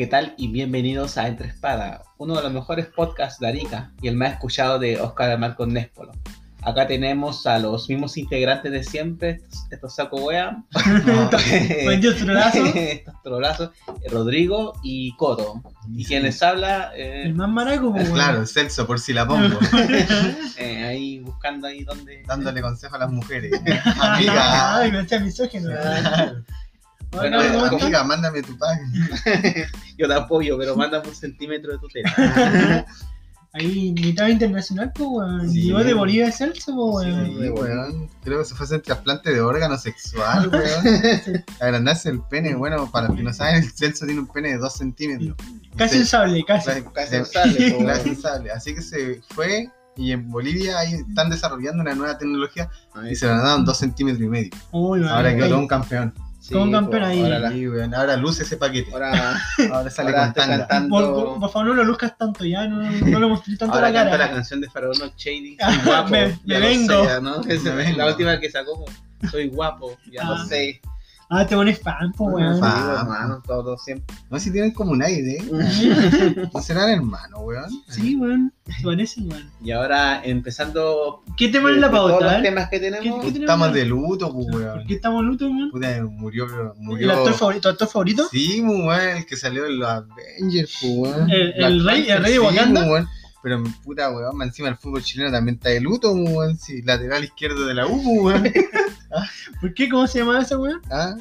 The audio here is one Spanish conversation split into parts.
¿qué tal? Y bienvenidos a Entre Espada, uno de los mejores podcasts de Arica y el más escuchado de Oscar Marco Nespolo. Acá tenemos a los mismos integrantes de siempre, estos, estos saco wea, Buen Dios, trolazo. estos trolazos, Rodrigo y Coto. Y quien les habla, eh, El más maraco, pues, Claro, Celso, por si la pongo. eh, ahí buscando ahí donde... Dándole consejo a las mujeres. Amiga. Ay, me hacía misógino. Bueno, Hola, ¿cómo eh, están? Amiga, mándame tu pack. Yo te apoyo, pero mándame un centímetro de tu tela. Ahí, mitad internacional, pues, weón. Sí. Llegó de Bolivia de Celso, pues, weón. Sí, weón. Creo que se fue a hacer trasplante de órgano sexual, weón. Agrandarse el pene. Bueno, para los que no saben, el Celso tiene un pene de 2 centímetros. Casi un sable, casi. Casi un sable, Casi un sable. Así que se fue. Y en Bolivia ahí están desarrollando una nueva tecnología y se lo daban 2 centímetros y medio. Uy, weón. Ahora quedó todo un campeón. Sí, campeón po, ahí. Ahora, la- Sí, weón. Ahora luce ese paquete. ahora, Ahora sale ahora con cantando... Por, por- por favor, no lo luzcas tanto ya, no, no lo mostré tanto Ahora la canta cara. la canción de Faraón Shady. Ah, Soy guapo. me- ya me vengo. sé, ya, ¿no? Me es vengo. la última que sacó. Soy guapo, ya Ah. lo sé. Ah, te pones fan, pues, weón. Fan. Hermano, todo siempre. No sé si tienen como un aire, ¿eh? ¿No serán hermanos, weón? Sí, weón. Se parecen, weón. Y ahora empezando. ¿Qué tema de- en la de Todos pauta, los eh? temas que tenemos. ¿Qué- qué tenemos? Estamos de luto, pues, ¿Por weón. qué estamos luto, weón? Puta, murió, ¿El murió. actor favorito? ¿Tu actor favorito? Sí, pues, weón, el que salió en los Avengers, pues, weón. El- el rey- el rey de sí, Wakanda. Pues, weón. Pero puta, weón, más encima el fútbol chileno también está de luto, pues, weón. Sí, lateral izquierdo de la U, pues, weón. ¿Por qué? ¿Cómo se llama ese weón? ¿Ah?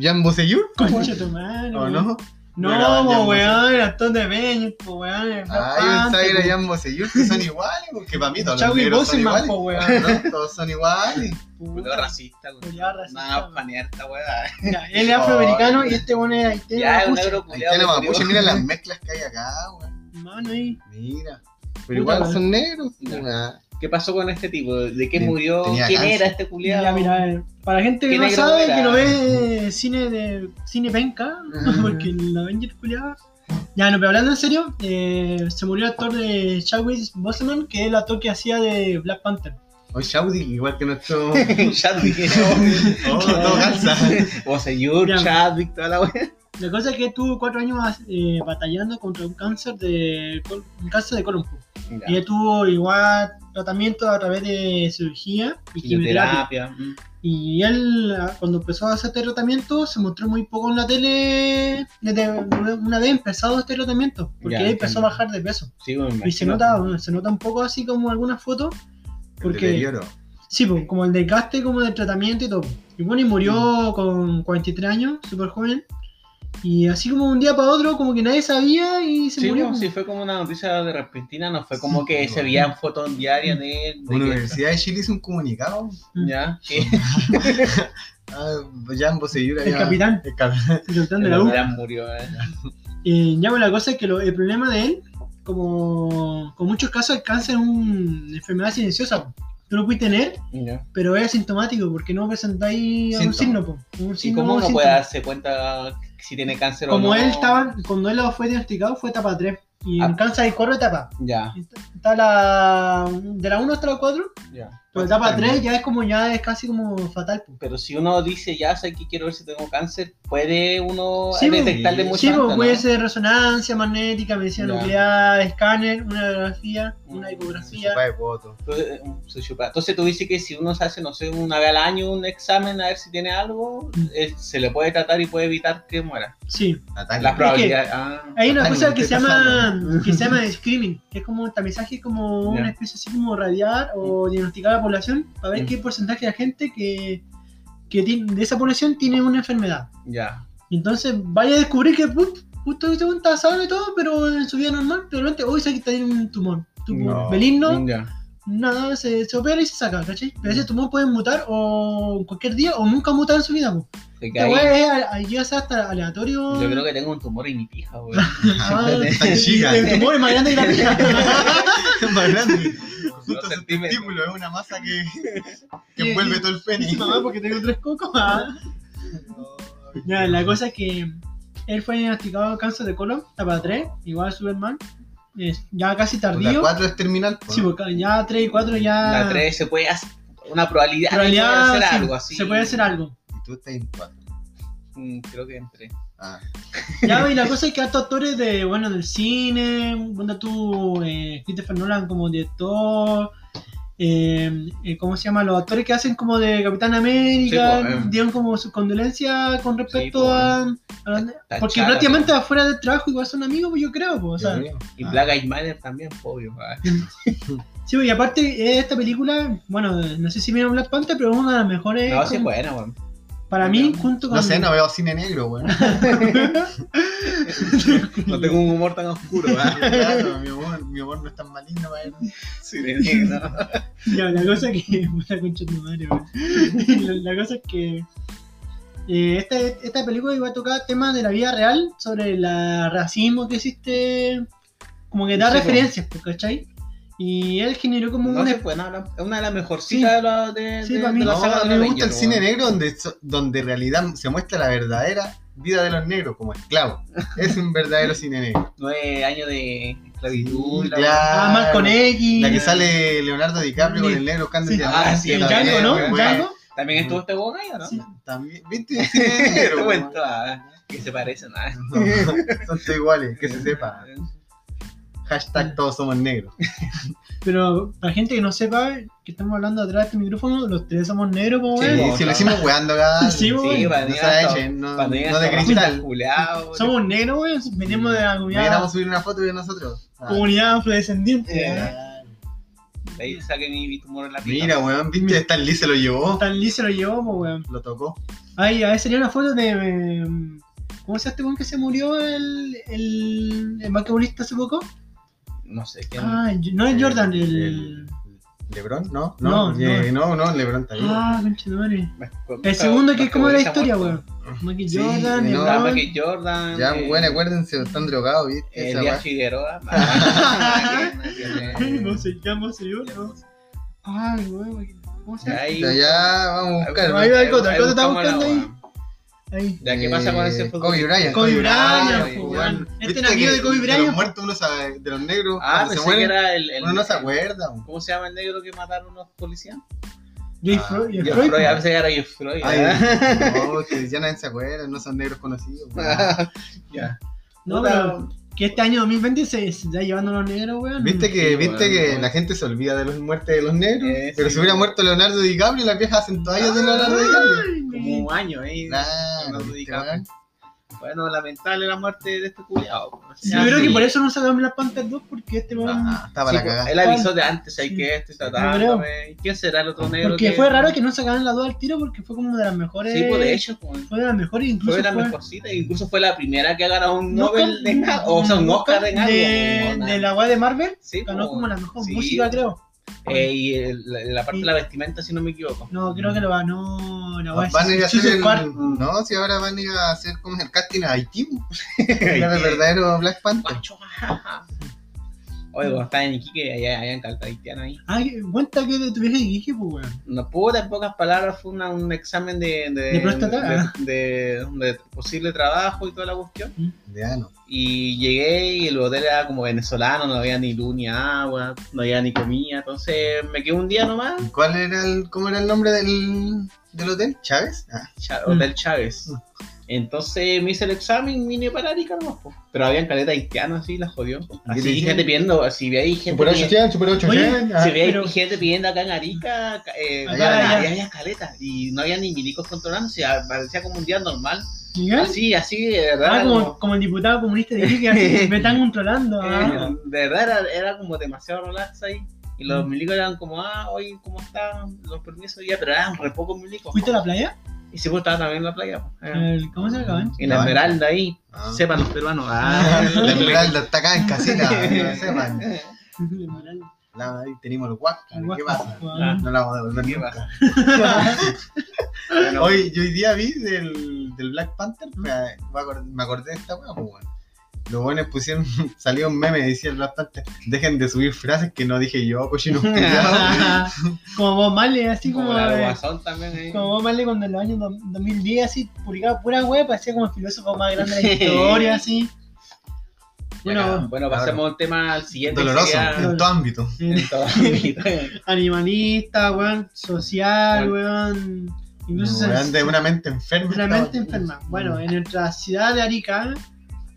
Jan Bosellur, pues, Concha weón. tu madre. ¿O weón. no? No, No weón, el actor de po, weón. el Ah, yo pensaba que era. Jan Bosellur, que son iguales, porque para mí todos los negros son iguales. po, weón. ¿no? Todos son iguales. Culo racista, racista, Nada, güey. panearta, weá. Ya, él es afroamericano y este weón es haitiano. Ya, es un mapuche. negro Ahí culiado. que mapuche, mira las mezclas que hay acá, weón. Mano ahí. Mira. Puta, Pero igual son negros. Ah, ¿Qué pasó con este tipo? ¿De qué murió? tenía ¿Quién cáncer. era este culiado? Ya, mira, eh, para la gente que ¿Qué no sabe, era? que no ve eh, cine de cine penca, Ajá. porque el Avengers culiado. Ya, no, pero hablando en serio, eh, se murió el actor de Chadwick Boseman, que es el actor que hacía de Black Panther. Hoy Shaudi, igual que nuestro. Chadwick. Oh, todo calza. Boseyur, Ya. Chadwick, toda la weá. La cosa es que estuvo cuatro años eh, batallando contra un cáncer de un cáncer de colon. Y él tuvo igual tratamiento a través de cirugía y quimioterapia. Mm. Y él, ah, cuando empezó a hacer este tratamiento, se mostró muy poco en la tele desde una vez empezado este tratamiento, porque Ya, él empezó entiendo. a bajar de peso. Sí, me Y se nota, se nota un poco así como algunas fotos, porque sí, pues, como el desgaste como del tratamiento y todo. Y bueno, y murió con 43 años, súper joven. Y así como un día para otro, como que nadie sabía y se Sí, murió. bueno, sí, fue como una noticia de repentina, no fue como que se veían fotos diarias de él. La que- Universidad de Chile hizo un comunicado. Ya, que Ah, Jan Bosellur El capitán. El capitán. El capitán de la U. ya murió. eh. Eh, ya, bueno, la cosa es que lo- el problema de él, como con muchos casos, el cáncer es una enfermedad silenciosa. Tú lo puedes tener, Ya. pero es asintomático porque no presentáis un Síntoma. signo. po. Un ¿Y signo cómo un uno puede darse cuenta si tiene cáncer o Como no? él estaba, cuando él fue diagnosticado, fue etapa 3. Y Ah. en cáncer hay cuatro etapas. Ya, Está la. de la 1 hasta la 4. ya. Pero etapa 3 ya es como ya es casi como fatal. po. Pero si uno dice, ya sé que quiero ver si tengo cáncer, ¿puede uno Sí, pues, detectarle mucho Sí, pues, antes, puede no? ser resonancia magnética, medicina Ya. nuclear, escáner, una radiografía, una Mm, ecografía. Chupa de voto. Entonces, se. Entonces tú dices que si uno se hace, no sé, una vez al año un examen a ver si tiene algo, Mm. eh, se le puede tratar y puede evitar que muera. Sí. Natalia. La probabilidad. ah, Hay una cosa que se llama que se llama screening, que es como un tamizaje, es como Ya. una especie así como radiar o diagnosticar a la población para ver Mm. qué porcentaje de gente que, que tiene, de esa población tiene una enfermedad. ya. Y entonces vaya a descubrir que put, justo weón está sano y todo, pero en su vida normal, repente, hoy sé que tiene un tumor. Tumor No. benigno, Ya. Nada, se, se opera y se saca, ¿cachai? Pero ese tumor puede mutar o cualquier día o nunca mutar en su vida. po. Esta weá a- llega a ser hasta aleatorio. yo creo que tengo un tumor en mi pija, güey. Ah, Tan chica. el tumor es más grande que la pija. más grande. Justo centímetros. testículo es una masa que, que envuelve todo el pene. Mamá, porque tengo tres cocos. Ah. Ya, la cosa es que él fue diagnosticado cáncer de colon, etapa 3, igual Superman. Es ya casi La tardío. 4 es terminal. po, Sí, ¿no? porque ya 3 y 4 ya. La 3 se puede hacer una probabilidad, en realidad de hacer sí, algo así. se puede hacer algo. Y tú estás en 4. Mm, Creo que entré. Ah, Ya, y la cosa es que estos actores de, bueno, del cine, cuando tú, eh, Christopher Nolan como director, eh, eh, ¿cómo se llama? Los actores que hacen como de Capitán América, Sí, pues, eh. dieron como sus condolencias con respecto pues, a, a la- Porque prácticamente afuera del trabajo igual son amigos, pues yo creo, pues, o sea. Y Ah. Black Eyed Matter también, obvio. sí, pues, y aparte eh, esta película, bueno, no sé si vieron Black Panther, pero es una de las mejores, No, sí, como- buena, weón. Para mí, junto con... No sé, no veo cine negro, weón. No tengo un humor tan oscuro. Claro, mi humor, mi humor no es tan maligno para de negro. Ya, la cosa que. Puta concha de madre, weón. la, cosa es que. eh, esta, esta película iba a tocar temas de la vida real sobre el racismo que existe. Como que da Sí, referencias, ¿cachai? Y él generó como No una. es una de las mejorcitas de, la, de, Sí, de- para mí de la No, saga a de mí me gusta el cine negro donde, donde en realidad se muestra la verdadera vida de los negros como esclavos. Es un verdadero cine negro. Nueve años de esclavitud. Sí, la claro. Ah, más con X. La que sale Leonardo DiCaprio con el negro buscando Sí. Ah, sí, el también, Django, ¿no? Django. También estuvo este weón ahí, ¿o ¿no? Sí. También, ¿viste? Negro, cuento, ah, que se parecen. ah. No, son todos iguales, que se sepa. Hashtag todos somos negros. Pero para gente que no sepa que estamos hablando atrás de este micrófono, los tres somos negros, pues, Sí, weón. Sí, bueno, si lo hicimos weando acá. Sí. Sí, no, de cristal. Somos negros, weón. Venimos de la comunidad, Deberíamos subir una foto de nosotros. Ah. comunidad afrodescendiente. Eh. De ahí saqué mi tumor en la pica. Mira, weón, viste, Stan Lee se lo llevó. Tan Lee se lo llevó, pues, weón. Lo tocó. Ay, a ver, sería una foto de. eh, ¿Cómo se llama este weón que se murió el, el, el basquetbolista hace poco? No sé quién. Ah, no es Jordan, el. el- ¿Lebron? No, No, no, eh, no, no, Lebron está ahí. Ah, concha madre. El segundo que es como la historia, weón. Michael Sí, Jordan, no, Ah, LeBron. Michael Jordan. Ya, eh, bueno, acuérdense, están drogados, ¿viste? Elías. Figueroa. No se llama, señor. no. Ay, weón. ¿Cómo se llama? Ya, vamos a buscar. Ahí va el Cota, ahí el Cota está buscando ahí. Ahí. Ya, ¿qué pasa con ese Eh, fútbol? Kobe Bryant. Kobe Bryant. Este que de Kobe De Bryant. los muertos, uno sabe, de los negros, Ah, se pensé que mueren, era el. el uno no se acuerda. ¿Cómo se llama el negro que mataron los policías? Joy Ah, Freud, Freud, a veces era Jeff Freud. Ay, no, que ya nadie se acuerda, no son negros conocidos. Ya. No, pero que este año 2020 se, se está llevando a los negros, weón. Viste que, Sí, viste weón, que weón. la gente se olvida de las muertes de los negros, Eh, pero sí, si hubiera muerto Leonardo DiCaprio, las viejas hacen toallas de Leonardo DiCaprio. Como un año, ¿eh? Claro, Leonardo ¿viste, DiCaprio. Bueno, lamentable la muerte de este culiado. Yo creo que por eso no sacamos la Panther 2 porque este. Ah, estaba Sí, la cagada. él avisó de antes, hay Sí. que estoy Sí, tratándome. ¿Quién será el otro negro? Porque que- fue raro que no sacaran la 2 al tiro porque fue como de las mejores. Sí, pues de hecho, pues, Fue de las mejores, incluso. fue la fue- mejorcita. Incluso fue la primera que ha ganado un ¿Un Nobel de algo, o sea, un Oscar en algo. de, de la weá de Marvel. Sí, Ganó como la mejor sí. música, creo. Eh, y el- la, la parte de la vestimenta, si no me equivoco. No, creo que lo ganó la weá Van a ir a hacer el. No, si ahora van a ir a hacer como el casting a Haití. Era el verdadero Black Panther. Oye, cuando estaba en Iquique, allá había en Calta haitiano ahí. Ah, que- cuenta que de tu viaje dije, pues weón. No puedo, en pocas palabras, fue una- un examen de, de, ¿De próstata? de, de- de posible trabajo y toda la cuestión. De ano. Y llegué y el hotel era como venezolano, no había ni luz ni agua, no había ni comida. Entonces me quedé un día nomás, ¿Y ¿Cuál era el, cómo era el nombre del, del hotel? ¿Chávez? Ah, Cha- Mm. Hotel Chávez. Entonces me hice el examen, vine para Arica nomás, po. Pero habían caleta haitiana así, la jodió. ¿Qué te Así gente pidiendo, si veía gente Super pidiendo- 800, Super 800. ah. Si veía pero- gente pidiendo acá en Arica, ca- eh, Allá, había, allá. había caleta y no había ni milicos sea, parecía como un día normal. ¿Ya? Así, así, de verdad. Ah, como, como- como el diputado comunista de Iquique, así, me están controlando. ah. eh, de verdad era, era como demasiado relax ahí. Y los Mm. milicos eran como, ah, hoy, ¿cómo están? Los permisos ya, pero eran re pocos milicos. ¿Fuiste a la playa? Y si pues estaba también en la playa. Eh, ¿Cómo se llama? En la Ah. Esmeralda ahí, Ah. sepan los peruanos. La Ah, Esmeralda está acá en casita, sepan. El La- ahí tenemos el Huasca, ¿qué pasa? Ah. No la vamos a devolver ¿Qué. Bueno, Hoy, yo hoy día vi del, del Black Panther, me, me acordé, de esta weá, pues bueno. Los buenos pusieron, salió un meme, decía el Black Panther, dejen de subir frases que no dije yo, cochino culiao. como vos Marley, así como. como eh, también como vos Marley cuando en los años do- 2010 así publicaba pura web, parecía como el filósofo más grande de la historia, así. Bueno, Bueno, bueno, pasemos al tema al siguiente. Doloroso, sería- en todo ámbito. en todo ámbito. animalista, weón, social, Bueno. weón. Incluso se- de una mente enferma. realmente estaba- enferma. Bueno, en nuestra ciudad de Arica,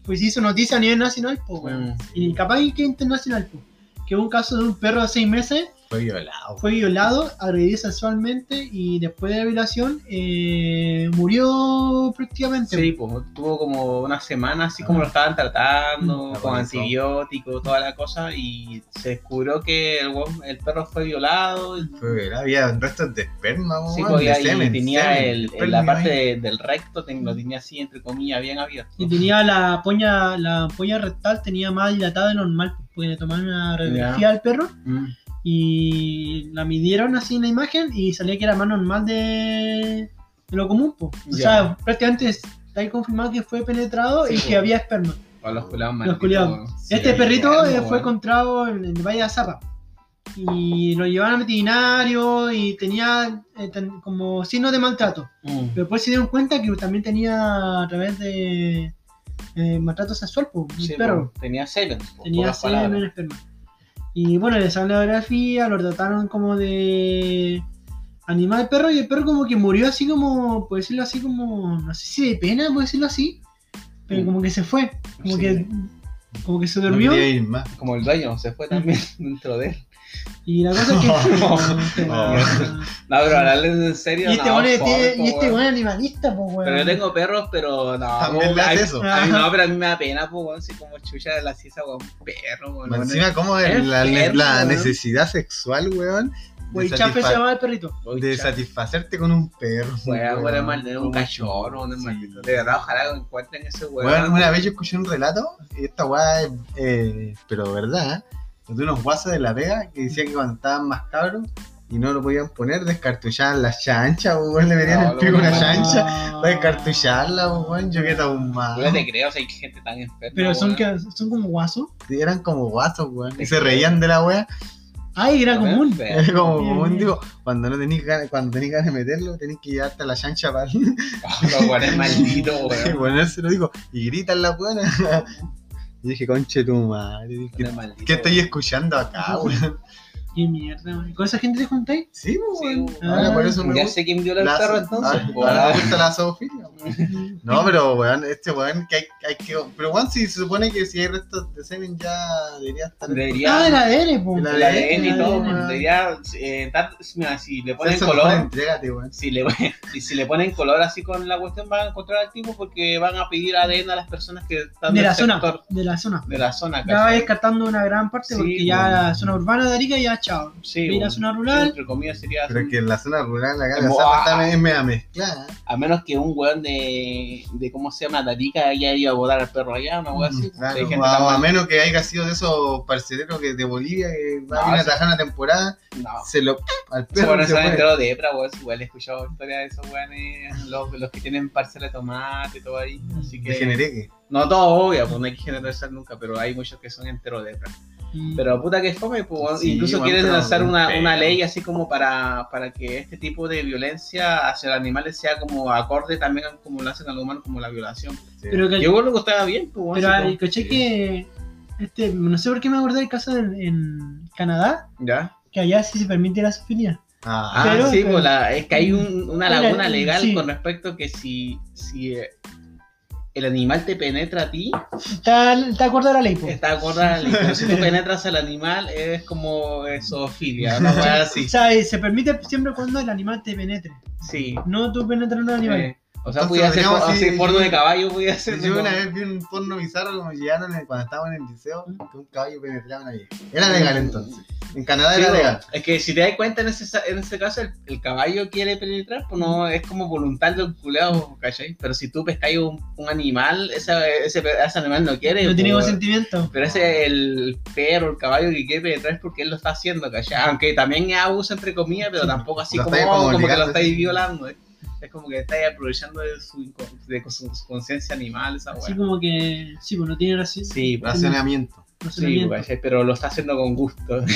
pues hizo noticia a nivel nacional, pues. Mm. Y capaz que internacional, pues. Que hubo un caso de un perro de seis meses Fue violado. fue violado, agredido sexualmente y después de la violación eh, murió prácticamente. Sí, pues tuvo como una semana así como lo estaban tratando, Mm. con antibióticos, toda la cosa, y se descubrió que el, perro fue violado. y- Fue violado. Había restos de esperma, Sí, pues, de y semen, tenía semen, el, la parte de- del recto, ten- lo tenía así, entre comillas, bien abierto. Y tenía la polla, la polla rectal tenía más dilatada de normal, pues, porque le tomaron una radiografía al perro Mm. Y la midieron así en la imagen y salía que era más normal de, de lo común. pues. O sea, prácticamente está ahí confirmado que fue penetrado Sí, y que había esperma. Para los culiados Los culiados. Sí, este perrito eh, fue encontrado en el Valle de Azapa. Y lo llevaron al veterinario y tenía eh, ten- como signos de maltrato. Mm. Pero después se dieron cuenta que también tenía a través de eh, maltrato sexual, pues, Sí, perro. tenía semen, tenía semen, esperma. Y bueno, le sacaron la biografía, lo trataron como de animal perro y el perro como que murió así como, por decirlo así, como, no sé si de pena, por decirlo así, pero Mm. como que se fue, como Sí. que como que se durmió más. Como el dueño, se fue también dentro de él. Y la cosa es que... Oh. No, pero hablarles en serio. y este no, y este weón. bueno es animalista, pues weón. Pero yo tengo perros, pero no. También le hace eso. A mí no, pero a mí me da pena, pues, weón, si como chucha la cisa, weón, perro, weón. Encima, como es la, enfermo, la weón. necesidad sexual, weón. Güey, De, chafe se llama el perrito. De satisfacerte con un perro. Weón, weón, mal- un cachorro, un Sí. maldito. De verdad, ojalá que encuentren ese weón. Weón, una vez yo escuché un relato, y esta weá es, eh, pero verdad, ¿eh? De unos guasos de la Vega que decían que cuando estaban más cabros y no lo podían poner, descartuchaban las chanchas, weón, le metían No, el pico a una chancha Ah. para descartucharla, weón, yo que tan mal. Yo no te creo, o sea, hay gente tan enferma. Pero son, que, son como guasos. Eran como guasos, weón, y se reían de la weá. Ay, era común. Era como, Bien, común, bien. digo, cuando no tenéis ganas, cuando tenéis ganas de meterlo, tenéis que llevarte a la chancha para Los weones malditos, weón. ponérselo, digo, y gritan la buena. Y dije, conche tu madre, ¿qué, qué estoy escuchando acá, weón? Qué mierda, man. ¿Con esa gente te juntáis? Sí, pues, Sí, por eso me Ya gusta. sé quién viola el la- perro entonces. Ah, me gusta la zoofilia. No, pero weón, este weón que hay, hay que. Pero weón, si se supone que si hay restos de semen ya debería estar. Debería- Ah, el ADN, po. El ADN y todo, ADN. Debería, eh, mira, si le ponen Eso, color, weón, Entrégate, weón. si le, y si le ponen color así con la cuestión, van a encontrar activos porque van a pedir ADN a las personas que están De del la zona. De la zona. de la zona. Ya va descartando una gran parte Sí, porque ya bueno. la zona urbana de Arica ya chao. Sí, Ir a bueno. zona rural. Entre comillas sería Pero es que en la zona rural acá la ah. está me- media mezclada. A menos que un weón de, de ¿cómo se llama? Darica haya ido a botar al perro allá, una weá así. Claro, Hay gente o a, o menos que haya sido de esos parceleros que de Bolivia que va No, a venir a sí. atajar una temporada, No. se lo al perro ponen se enteros de Epra, weón. Igual he escuchado historias de esos weones, los, los que tienen parcela de tomate y todo ahí. Así que. No todo obvio, pues no hay que generalizar nunca, pero hay muchos que son enteros de Epra. Mm. Pero puta que fome, pues. Sí, incluso quieren lanzar una, una ley así como para, para que este tipo de violencia hacia los animales sea como acorde también como lo hacen a los humanos, como la violación. Sí. Pero que, Yo creo que estaba bien, pues, pero así como- caché sí. que. Este, no sé por qué me acordé del caso en, en Canadá, ¿Ya? que allá sí se permite la zoofilia. Ah, Ah, Pero- sí, pero- pues la- es que hay un- una Mira, laguna legal sí. con respecto que si, si eh, el animal te penetra a ti, Está, está acorde a la ley, está acorde a la ley. Pero si tú penetras al animal, es como zoofilia, una weá así. O sea, eh, se permite siempre cuando el animal te penetre. Sí. No tú penetrando al animal. Eh, o sea, podía hacer así, porno de caballo, podía hacer. Yo una vez vi un porno bizarro como llegaron cuando estábamos en el liceo, que un caballo penetraba a una vieja. Era legal entonces. En Canadá Sí, era legal. Es que si te das cuenta en ese, en ese caso, el, el caballo quiere penetrar, pues no es como voluntario el culeado, ¿cachai? Pero si tú pescáis un, un animal, ese, ese, ese animal no quiere. no tiene pues, consentimiento. Pero ese el perro, el caballo que quiere penetrar es porque él lo está haciendo, ¿cachai? Aunque también es abuso entre comillas, pero Sí. tampoco así como, como como que lo estáis violando, ¿eh? Es como que estáis aprovechando de su, de su, su conciencia animal, esa Así como que, sí, pues no tiene raci- Sí, pues, Racionamiento. Sí, pero lo está haciendo con gusto.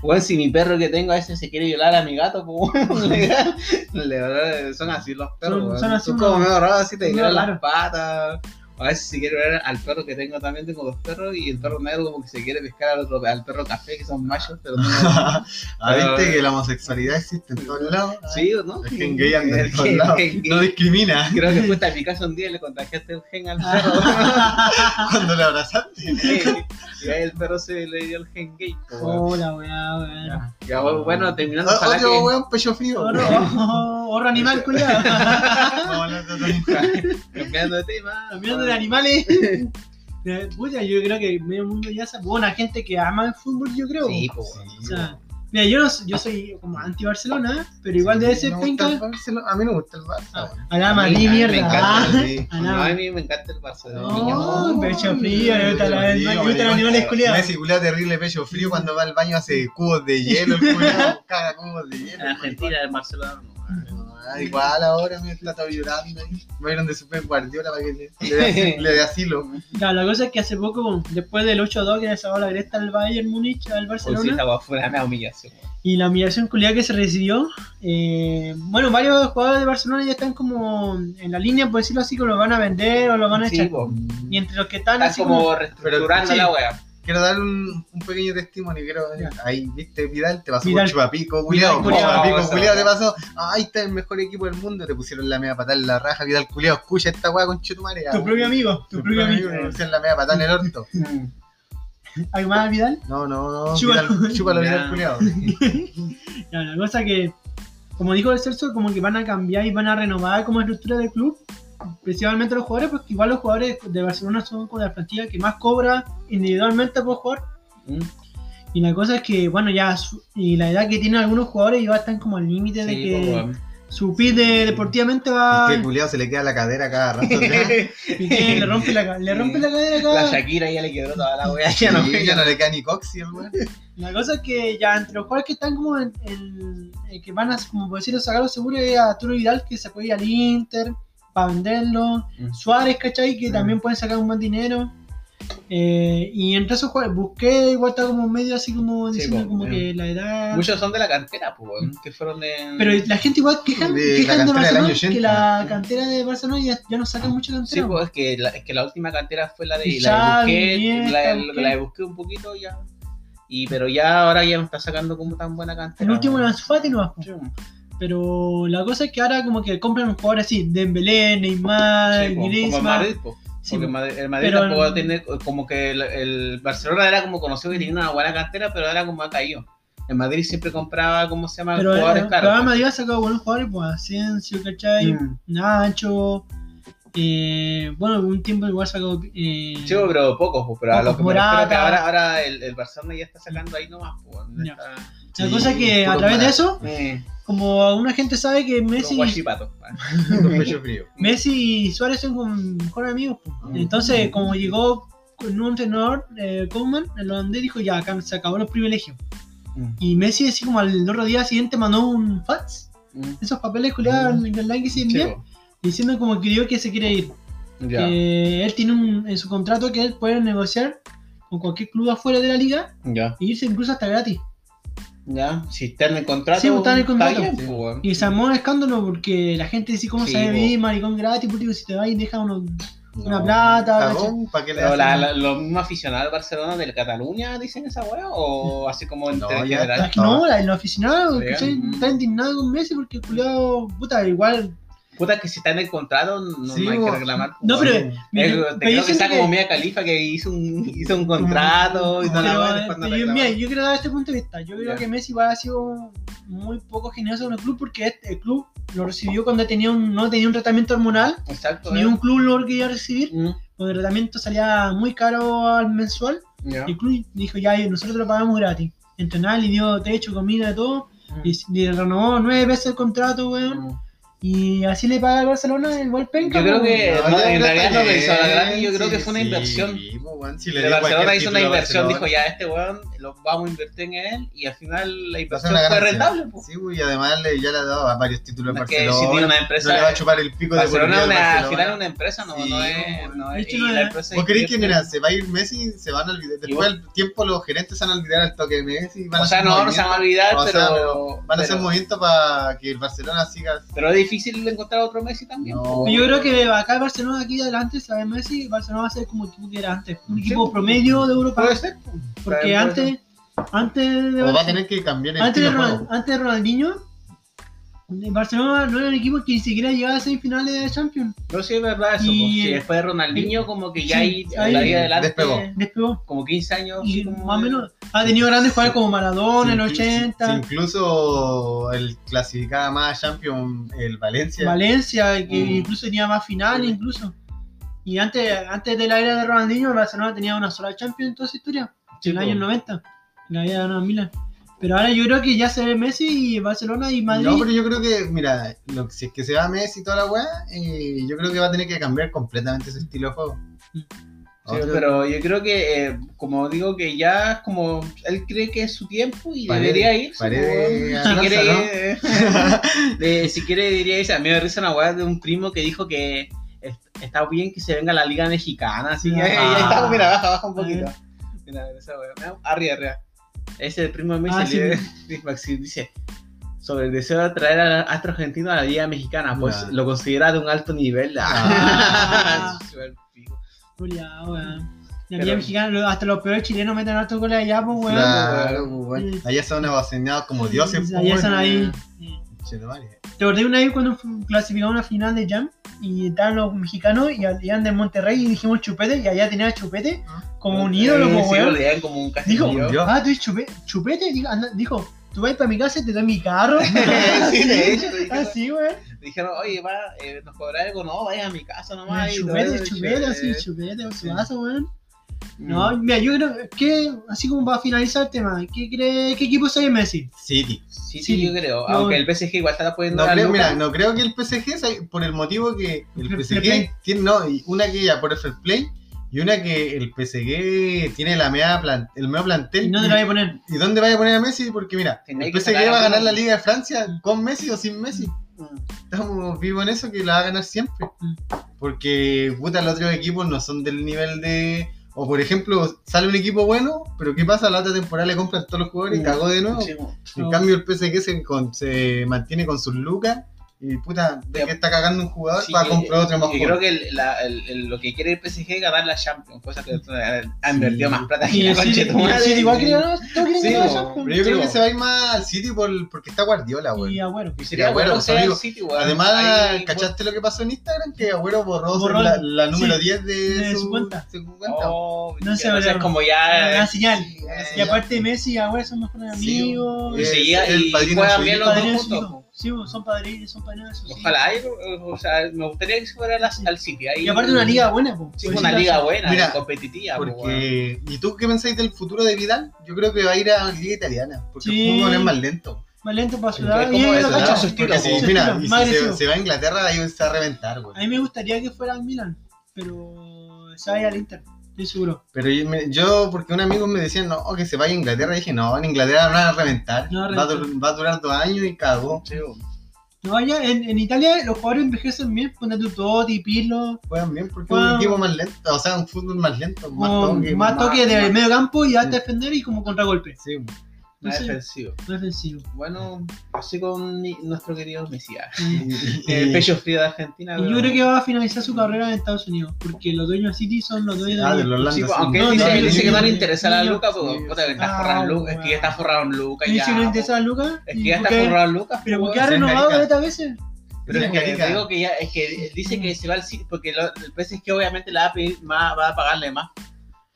Bueno, si mi perro que tengo a veces se quiere violar a mi gato, pues bueno, legal. Le- son así los perros. Son- son así como medio raros, así te violan las patas. A veces si quiero ver al perro que tengo también, tengo dos perros y el perro negro como que se quiere pescar al, otro, al perro café, que son machos, pero no. Ah, ¿viste que la homosexualidad existe en todos lados? sí, ¿o ¿no? El gen gay anda en todos lados. No discrimina. Creo que fue en mi casa un día y le contagiaste el gen al perro. Cuando le abrazaste. y ahí el perro se le dio el gen gay. po, weón. Oh, la weá, weón. Ya, ya, bueno, terminando, Ah, ojalá Otro que... weón pecho frío. Oro, oro animal, culiado. Cambiando de tema. Cambiando de animales. De- Puta, yo creo que medio mundo ya sabe. Buena gente que ama el fútbol, yo creo. Sí, Sí, weón. O sea, mira, yo, no, yo soy como anti-Barcelona, pero igual debe ser Me penca. A mí no me gusta el Barça. Ah. A la Madrid, a mí me mierda. encanta, ah. sí. A No, la- a mí me encanta el Barcelona. No, pecho frío, le gusta la- Pecho frío, gustan los animales culiados. Messi culea terrible pecho frío cuando va al baño hace cubos de hielo, el culiao caga cubos de hielo. En Argentina, el Barcelona no. Ah, igual ahora me está todo llorando ahí. Me vieron de Super Guardiola para que le, le dé asilo- le dé asilo. Claro, la cosa es que hace poco, después del 8-2 que le sacó la cresta al Bayern Múnich, al Barcelona, estaba fuera una humillación. y la humillación culiada que se recibió, eh, bueno, varios jugadores de Barcelona ya están como en la línea, por decirlo así, que lo van a vender o lo van a Sí, echar. po. Y entre los que están Están así como como... reestructurando Sí. la wea. Quiero dar un, un pequeño testimonio. Quiero, ahí, viste, Vidal, te pasó Vidal. por chupapico, culiao. Chupapico, culiao, te pasó. Ay, está el mejor equipo del mundo. Te pusieron la media patada en la raja. Vidal, culiao, escucha esta weá con chetumare. Tu propio amigo, tu, propio amigo. Te pusieron la media patada en el orto. ¿Algo más, Vidal? No, no, no. Chúpalo. Vidal, chúpalo. Vidal, culiao. Ya, la cosa que, como dijo el Celso, como que van a cambiar y van a renovar como estructura del club, principalmente los jugadores, porque igual los jugadores de Barcelona son como la plantilla que más cobra individualmente por jugar. Mm. Y la cosa es que, bueno, ya, su- y la edad que tienen algunos jugadores ya están como al límite de que weón. su pit de, deportivamente va. Y que culiao se le queda la cadera cada rato. Piqué le rompe la, le rompe la cadera La acá. Shakira ya le quebró toda la wea. Ya no, ya ya no le queda ni coxi el weón. La cosa es que ya entre los jugadores que están como en, en- en que van a, como por decirlo, sacarlo seguro es a Arturo Vidal que se puede ir al Inter para venderlo. Mm. Suárez, ¿cachai? Que Mm. también pueden sacar un buen dinero. Eh, y entre esos jugadores, busqué igual está como medio así como Sí, diciendo po, como eh. que la edad. Muchos son de la cantera, pues, que fueron de. Pero la gente igual quejan, De la quejan de, cantera del Barcelona año 80. que la cantera de Barcelona ya, ya no saca mucha cantera. Sí, pues es que, la, es que la última cantera fue la de, Y la de Busquets, la, de Busquets un poquito ya. Y, pero ya ahora ya no está sacando como tan buena cantera. el último era Fati. Sí, Pero la cosa es que ahora como que compran un jugador así, Dembélé, Neymar, sí, el Griezmann. Sí, Porque el Madrid Pero- tampoco tiene, como que el, el Barcelona era como conocido que tenía una buena cantera, pero ahora como ha caído. El Madrid siempre compraba, ¿cómo se llama? Pero, Jugadores caros. pero Real po. Madrid ha sacado buenos jugadores, pues Asensio, ¿cachai? Mm. Nacho. Eh, bueno, un tiempo igual sacó. Eh, Sí, pero pocos, po, pero a lo que me refiero que ahora, ahora el, el Barcelona ya está sacando ahí nomás. po, no está- la Sí, cosa es que a través de eso, Eh, como alguna gente sabe que Messi, guachipato. Con pecho frío. Messi y Suárez son como mejores amigos. pues. Ah. Entonces, como llegó con un entrenador, eh, Koeman, el holandés, dijo ya, acá se acabó los privilegios. Mm. Y Messi, así como al otro día siguiente, mandó un fax, Mm. esos papeles culiados Mm. en online que se envían, diciendo como que dijo que se quiere ir. Ya. que él tiene un, en su contrato que él puede negociar con cualquier club afuera de la liga Ya. e irse incluso hasta gratis. Ya. Si está en el contrato. Sí, pues, en el contrato. bien, pues. Y se armó un escándalo porque la gente dice cómo Sí, se po. vivir maricón gratis, pues digo, si te vas y deja una plata. ¿para qué le Pero la, hacen? la- los mismos aficionados del Barcelona del Cataluña dicen esa weá o así como en No, general. Es que no, la- el aficionado Sí, ¿cachai? mm. está indignado con Messi porque el culiado, puta, igual. Puta que si está en el contrato no, Sí, no hay que reclamar. pues, No, pero. Eh, pero te creo que está como Mia Califa que hizo un, hizo un contrato y toda la eh, después no yo, mira, yo quiero dar este punto de vista. Yo creo que Messi igual ha sido muy poco generoso con el club porque este, el club lo recibió cuando tenía un, no tenía un tratamiento hormonal. Exacto. Ni eh. un club lo quería recibir Mm, porque el tratamiento salía muy caro al mensual. Y el club dijo, ya, nosotros lo pagamos gratis. Entrenar, le dio techo, comida, de todo. Y le renovó nueve veces el contrato, weón. Mm. Y así le paga al Barcelona el gol penca. Yo creo que- No, no, en realidad no a la grande, yo creo que sí, fue una sí, inversión. pues, weón, si le El Barcelona hizo una inversión, dijo Barcelona. ya este weón lo vamos a invertir en él y al final la inversión fue rentable. pues. Sí, y además le, ya le ha dado a varios títulos No a es que si Barcelona. tiene una no empresa. le va a chupar el pico de Barcelona vida una, al al final es Barcelona. una empresa, no, Sí, no es. No de es y no ¿Vos creéis que mira, se va a ir Messi se van a olvidar? Después del tiempo los gerentes se van a olvidar al toque de Messi. Van O a sea, hacer no, no se van a olvidar, pero. Van a hacer movimientos para que el Barcelona siga. Pero es difícil encontrar otro Messi también. No. Yo creo que acá Barcelona, aquí adelante, sabe Messi, Barcelona va a ser como el equipo que era antes. Un Sí, equipo pues. promedio de Europa. Puede ser. Porque Puede antes, antes de O va a Barcelona- tener que cambiar el antes de, Ronald- antes de Ronaldinho, Barcelona no era un equipo que ni siquiera llegaba a semifinales de Champions. No sí es verdad eso. Y- pues. Sí, después de Ronaldinho, como que ya Sí, ahí, ahí de ahí adelante, despegó. Despegó. como 15 años. Y como más o de- menos ha tenido grandes jugadores como Maradona en el Sí, sí, 80, sí, incluso el clasificaba más a Champions el Valencia. Valencia, que Mm. incluso tenía más finales incluso. Y antes, antes de la era de Ronaldinho, Barcelona tenía una sola Champions en toda su historia, Sí, en el año 90. La había ganado Milan. Pero ahora yo creo que ya se ve Messi y Barcelona y Madrid. No, pero yo creo que, mira, lo- si es que se va Messi y toda la weá, eh, yo creo que va a tener que cambiar completamente su estilo de juego. Sí, Otro- pero yo creo que, eh, como digo, que ya es como él cree que es su tiempo y debería ir. Si quiere, de- si quiere, diría irse. A mí me risa una weá de un primo que dijo que est- está bien que se venga a la liga mexicana. Así que Ah. ahí está, mira, baja, baja un poquito. Mira, esa weá. Arriba, arriba. Ese primo de mí Ah, se le- dice- sobre el deseo de traer al astro argentino a la liga mexicana, pues lo considera de un alto nivel. Ah. Weón. La Liga Mexicana, hasta los peores chilenos meten hartos goles allá, pues, weón. Claro, pues, bueno. Sí. Allá son evasionados como dioses. pues, Allá están ahí. Sí. Te acordé una vez cuando clasificamos una final de Jam y estaban los mexicanos y habían de Monterrey y dijimos chupete y allá tenía chupete como un ídolo, pues, weón. como un Dijo, ah, tú eres chupete, chupete, dijo, anda- dijo, tú vas para mi casa y te doy mi carro. sí, de hecho, Así, weón. dijeron, oye, va, eh, nos cobra algo, no, vaya a mi casa nomás. Chupete, chupete, así, chupete, un Sí. vaso, weón. No, mira, yo creo que, así como para finalizar el tema, ¿qué, cree, qué equipo soy Messi? City. Sí, sí, Sí. yo creo. No. Aunque el PSG igual está poniendo No creo, mira, no creo que el PSG, sea- por el motivo que el PSG tiene, no, una que ya por el fair play y una que el PSG tiene la media plan- el medio plantel. ¿Y dónde lo voy a poner? ¿Y dónde vaya a poner a Messi? Porque mira, Tenía el PSG va a ganar la Liga de Francia con Messi o sin Messi. Mm. Estamos vivos en eso que la va a ganar siempre. Mm. Porque, puta, los otros equipos no son del nivel de. O por ejemplo, sale un equipo bueno, pero ¿qué pasa? La otra temporada le compran todos los jugadores y Mm. cagó de nuevo. Sí. En cambio, el PSG se, con- se mantiene con sus lucas y puta, de que está cagando un jugador Sí, para comprar otro más y creo que el- la- el- el- lo que quiere el PSG es ganar la Champions, cosa que eh, ha invertido más plata que Y la concha de tu y el madre. City igual todos quieren Sí, ganar la Champions. Pero yo creo Sí, que se va a ir más al City por, porque está Guardiola, Y güey. Agüero. Y sería Ya, bueno bueno, que sea el amigo. City, weón. Además, Ahí, ¿cachaste lo que pasó en Instagram? Que Agüero borró, Borró la, la número sí, 10 de, de su, su cuenta. su cuenta. Oh, No sé, o sea, pero- es como ya. Una señal. Sí, una Y señal. aparte Messi y Agüero son mejores Sí, amigos. Y, Es seguía- el y padrino juegan de bien los dos juntos. Sí, son padrinos, son padrinos de sus hijos. Ojalá, ahí, o sea, me gustaría que se fuera al, al City. Ahí, Y aparte una liga buena, po. Sí, una liga buena, Mira, competitiva. Porque, ¿y tú qué pensáis del futuro de Vidal? Yo creo que va a ir a la Liga Italiana, porque Sí. el fútbol es más lento. Más lento para su como Y eso, lo. Su estilo, si, Su mira, estilo, y si se, se va a Inglaterra, ahí se va a reventar, güey. A mí me gustaría que fuera al Milan, pero se vaya al Inter, estoy seguro. Pero yo, me- yo, porque un amigo me decía, no, que se vaya a Inglaterra, y dije, no, en Inglaterra van a reventar. No va a va, a reventar. dur- va a durar dos años y. Sí, po. No, allá en, en Italia los jugadores envejecen bien, ponte tu Totti, Pirlo, Juegan bien porque es un equipo más lento, o sea, un fútbol más lento, más con toque. más toque de más- medio campo y hasta defender y como contragolpe. Sí, Sí. defensivo. No defensivo. Bueno, así con mi- nuestro querido Mesías. El pecho frío de Argentina. Y yo creo que va a finalizar su carrera en Estados Unidos, porque los dueños de City son los dueños de Ah, la de los Orlando, Sí, sí. pues, aunque No, él dice, no, que no le no, interesa no, la no. Luca, pues, Sí, puta, que está ah, forrado en Luca, es que ya está forrado en Luca, Y si no le interesa po. a Lucas, Es ¿y que ya está forrado en Luca. pero po, ¿por qué weón. ha renovado estas veces? Pero es que marica. digo que ya, es que dice que se va al City, porque lo- el PSG obviamente le va a pedir más, va a pagarle más.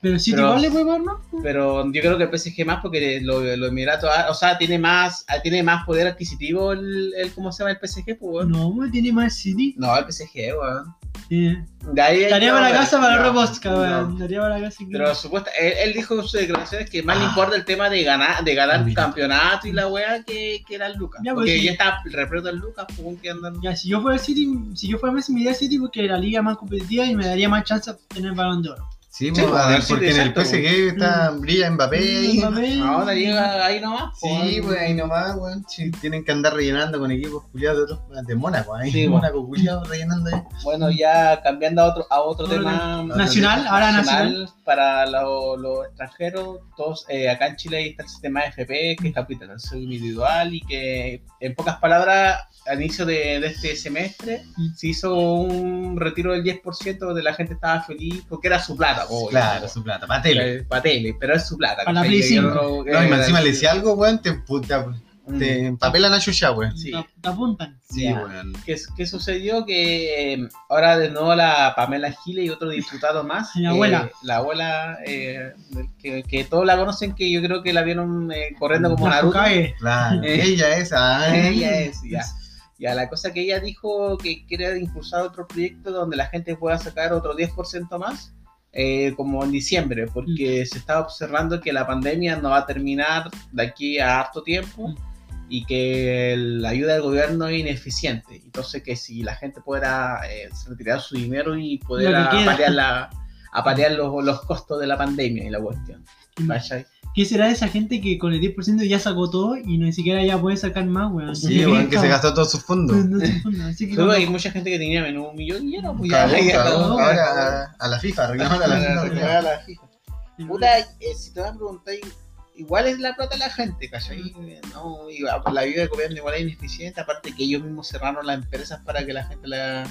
Pero City Pero- igual le puede pagar más. Pero yo creo que el PSG más porque lo- los Emiratos, ah, o sea, tiene más, ah, tiene más poder adquisitivo el, el ¿cómo se llama el PSG, pues, weón? No, weón, tiene más City. No, el PSG, weón. De ahí Daría para la casa para no, Robosca, no. weón. Daría para la casa. Pero supuesta, él, él dijo en sus declaraciones que más le Ah. importa el tema de ganar, de ganar Mira. campeonato y la weá que, que era el Lucas. Ya, pues, porque sí. ya está repleto el Lucas, pues que andan. Ya, si yo fuera el City, si yo fuera Messi, me iría al City porque la liga es más competitiva y me daría más chance de tener el balón de oro. Sí, Sí, a ver, sí, porque en el PSG está, brilla Mbappé ahí. Mbappé. Ahora llega ahí nomás. Sí, pues ahí nomás, weón. Sí, tienen que andar rellenando con equipos culiados de otros de Mónaco, ahí. Sí, Mónaco culiado rellenando ahí. Bueno, ya cambiando a otro, a otro tema Nacional, ahora nacional. para lo- los extranjeros, todos eh, acá en Chile está el sistema FP, que es capitalización individual y que en pocas palabras al inicio de, de este semestre Mm. se hizo un retiro del 10% de la gente estaba feliz porque era su plata, po, Claro, su plata, para tele. para tele, pero es su plata. Para la ¿cachai? Play Yo 5. no- y eh, más encima le decía algo, weón, te, te, Mm. te empapelan a weón. Sí. Te, apuntan. Sí, weón. ¿Qué, qué sucedió? Que eh, ahora de nuevo la Pamela Giles y otro diputado más. La eh, abuela. la abuela, eh, que, que todos la conocen, que yo creo que la vieron eh, corriendo como La Naruto. Claro, Eh. ella esa. ah. Ella es, ya. Ya, la cosa que ella dijo que quiere impulsar otro proyecto donde la gente pueda sacar otro 10% más, eh, como en diciembre, porque Mm. se está observando que la pandemia no va a terminar de aquí a harto tiempo Mm. y que la ayuda del gobierno es ineficiente. Entonces, que si la gente pudiera eh, retirar su dinero y poder paliar, la, los, los costos de la pandemia y la cuestión. ¿cachai? ¿Qué será de esa gente que con el 10% ya sacó todo y ni siquiera ya puede sacar más, weón? Sí, weón, que se gastó todos sus fondos. No se funda. Así que Luego como- hay mucha gente que tenía menos un millón y ya no, pues ya. Ahora a, a la FIFA, reclamar a la FIFA. reclamar a la FIFA. Puta, eh, si te vas a preguntar, igual es la plata de la gente, ¿cachai? No, y a- la vida del gobierno igual es ineficiente, aparte que ellos mismos cerraron las empresas para que la gente la...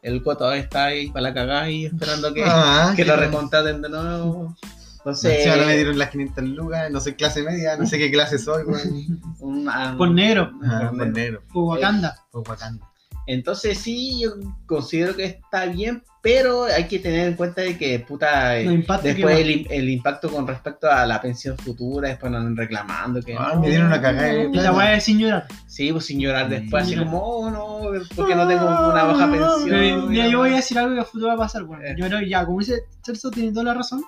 El coto está ahí para la cagada y esperando que, Ah, que lo recontraten de nuevo. Entonces, ahora me dieron las 500 lucas, no soy clase media, no sé qué clase soy, weón. una- Por negro. Ah, por negro. Wakanda. por Wakanda. Entonces sí, yo considero que está bien, pero hay que tener en cuenta de que, puta, eh, que después el, im- el impacto con respecto a la pensión futura, después andan reclamando que Ah, no, me dieron una cagada Y la weá es sin llorar. Sí, pues sin llorar después, así como, oh no, porque no tengo una baja pensión. Pero, Mira, yo voy a decir algo que a futuro va a pasar, weón. Eh. Yo creo que ya, como dice Celso, tiene toda la razón.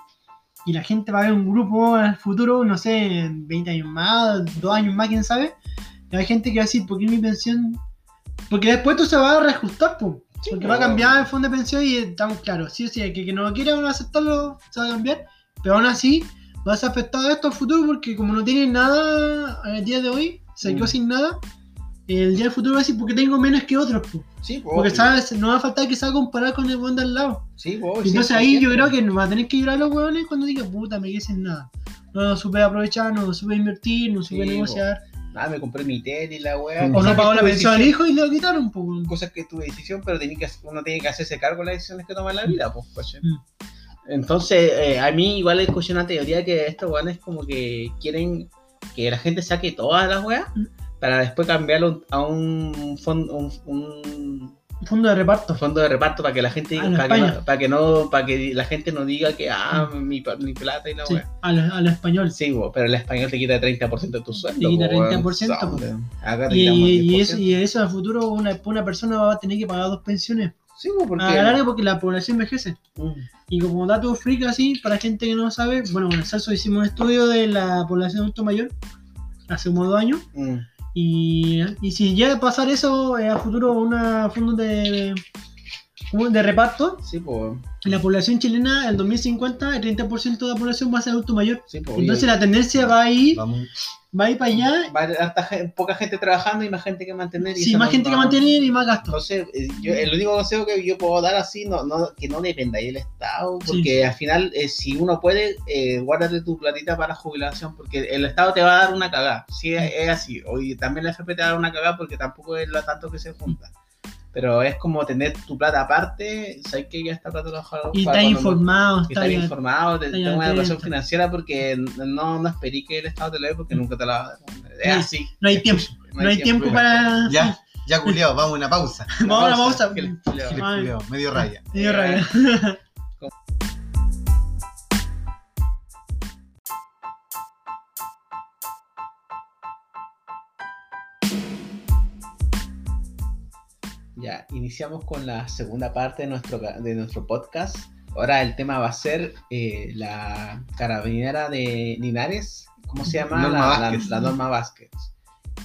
Y la gente va a ver un grupo en el futuro, no sé, en 20 años más, 2 años más, quién sabe. Y hay gente que va a decir, ¿por qué mi pensión? Porque después esto se va a reajustar. Sí, Porque po. va a cambiar el fondo de pensión y estamos claros. Sí o sí, que, que no quiera aceptarlo, se va a cambiar. Pero aún así, va a ser afectado esto al futuro porque como no tienen nada el día de hoy, se quedó Mm. sin nada. El día del futuro va a decir, porque tengo menos que otros, po. Sí, pues, Porque sabes, no va a faltar que se va a comparar con el buen de al lado. Sí, pues, Y Entonces sí, ahí yo creo que va a tener que llorar los huevones cuando diga, puta, me quedé sin nada. No supe aprovechar, no supe invertir, no supe Sí, negociar. Nada, me compré mi tele y la weá. O no pagó la pensión al hijo y le quitaron, pues. Cosas que es tu decisión, pero tiene que, uno tiene que hacerse cargo de las decisiones que toma en la vida, pues. Mm. Entonces, eh, a mí igual escuché una teoría que estos weones como que quieren que la gente saque todas las weas Mm. Para después cambiarlo a un fondo, un, un Fondo de reparto. fondo de reparto para que la gente Ah, en para, que no, para que no para que la gente no diga que ah mi, pa- mi plata y la Sí, a lo, a lo español. Sí, bo, pero el español te quita 30% de tu sueldo. Te quita bo, weón. 30%, po. ¿Dónde? Acá te Y, y eso, 10%. y eso en el futuro una, una persona va a tener que pagar dos pensiones. Sí, porque A la larga porque la población envejece. Mm. Y como dato freak así, para gente que no sabe, bueno, en el Celso hicimos un estudio de la población adulto mayor hace como dos años. Mm. Y, y si llega a pasar eso eh, a futuro, una fondo de, de reparto, Sí, pues. en la población chilena, en 2050, el 30% de la población va a ser adulto mayor. Sí, po, Entonces y- la tendencia va a ir, Vamos. va a ir para allá, va a haber poca gente trabajando y más gente que mantener. y sí, más gente que mantener y más gasto. Entonces, eh, yo, el único consejo que yo puedo dar así, no, no, que no dependáis del Estado, Sí. porque al final, eh, si uno puede, eh, guárdate tu platita para jubilación, porque el Estado te va a dar una cagada. Sí, es, es así. Hoy también la FP te va a dar una cagada porque tampoco es lo tanto que se junta. Pero es como tener tu plata aparte, sabes que ya está plata trabajada. Y está informado, Y está informado, te- tener una educación financiera porque no, no esperí que el Estado te lo dé porque nunca te la va a dar. Es así. no hay tiempo, No hay tiempo para... Ya, ya culiado, vamos a una pausa. Vamos a la pausa. Que culiao. Giles Ay. culiao, medio raya. Me dio Ya, iniciamos con la segunda parte de nuestro, de nuestro podcast. Ahora el tema va a ser eh, la carabinera de Linares. ¿Cómo se llama? Norma la, la- Vázquez. la Norma Vázquez.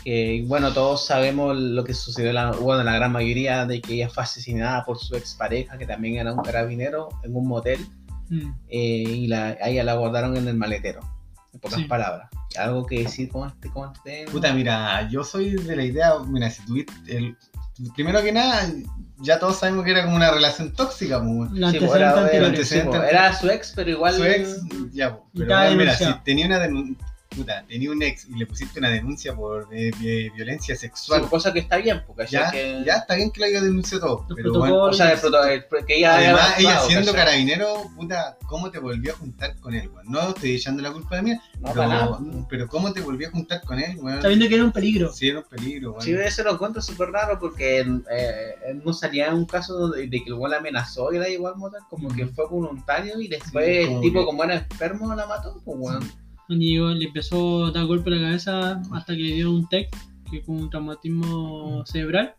Que bueno, todos sabemos lo que sucedió, la, bueno, la gran mayoría de que ella fue asesinada por su expareja, que también era un carabinero, en un motel. Mm. eh, y la, a ella la guardaron en el maletero. En pocas Sí. palabras. ¿Algo que decir con este, con este tema? Puta, mira, yo soy de la idea, mira, si tuviste el... Primero que nada, ya todos sabemos que era como una relación tóxica, pues. La Sí, antecedente era, anterior. era- antecedente sí, anterior. era su ex, pero igual. Su ex, ya, pues, pero mira, si tenía una denuncia, puta, tenía un ex y le pusiste una denuncia por eh, vi- violencia Sí, sexual, cosa que está bien, porque ya, que, ya está bien que la haya denunciado todo, Los pero bueno. O sea, el proto- el- que ella haya Además, ella actuado, siendo ¿cachai? carabinero, puta, ¿cómo te volvió a juntar con él, weón? No estoy echando la culpa de mí, No, pero, para nada. pero ¿cómo te volvió a juntar con él, weón? Sabiendo que era un peligro. Sí, era un peligro, weón. Sí, eso lo encuentro súper raro porque eh, él no salía en un caso donde- de que la amenazó y la igual como que fue voluntario y después Sí, el tipo que- como era enfermo la mató, pues weón. Donde llegó, le empezó a dar golpe en la cabeza hasta que le dio un TEC, que es como un traumatismo cerebral.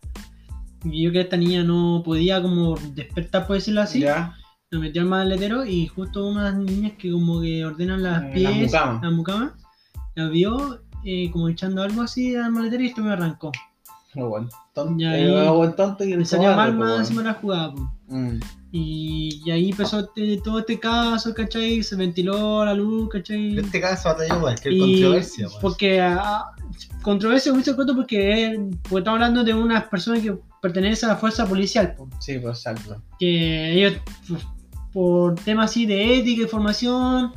Y yo que esta niña no podía como despertar, por decirlo así. Ya. Lo metió al maletero y justo unas niñas que como que ordenan las Eh, pies, las mucamas, la vio eh, como echando algo así al maletero y esto me arrancó. Y ahí eh, buen tonto y el salió mal pues, más encima de la jugada. po. Mm. Y, y ahí empezó este- todo este caso, ¿cachai? Se ventiló a la luz, ¿cachai? Este caso traído cualquier controversia, weón. Porque ah, controversia mucho corto porque, eh, porque estamos hablando de unas personas que pertenecen a la fuerza policial, po. Sí, pues exacto. que ellos pues, por temas así de ética y formación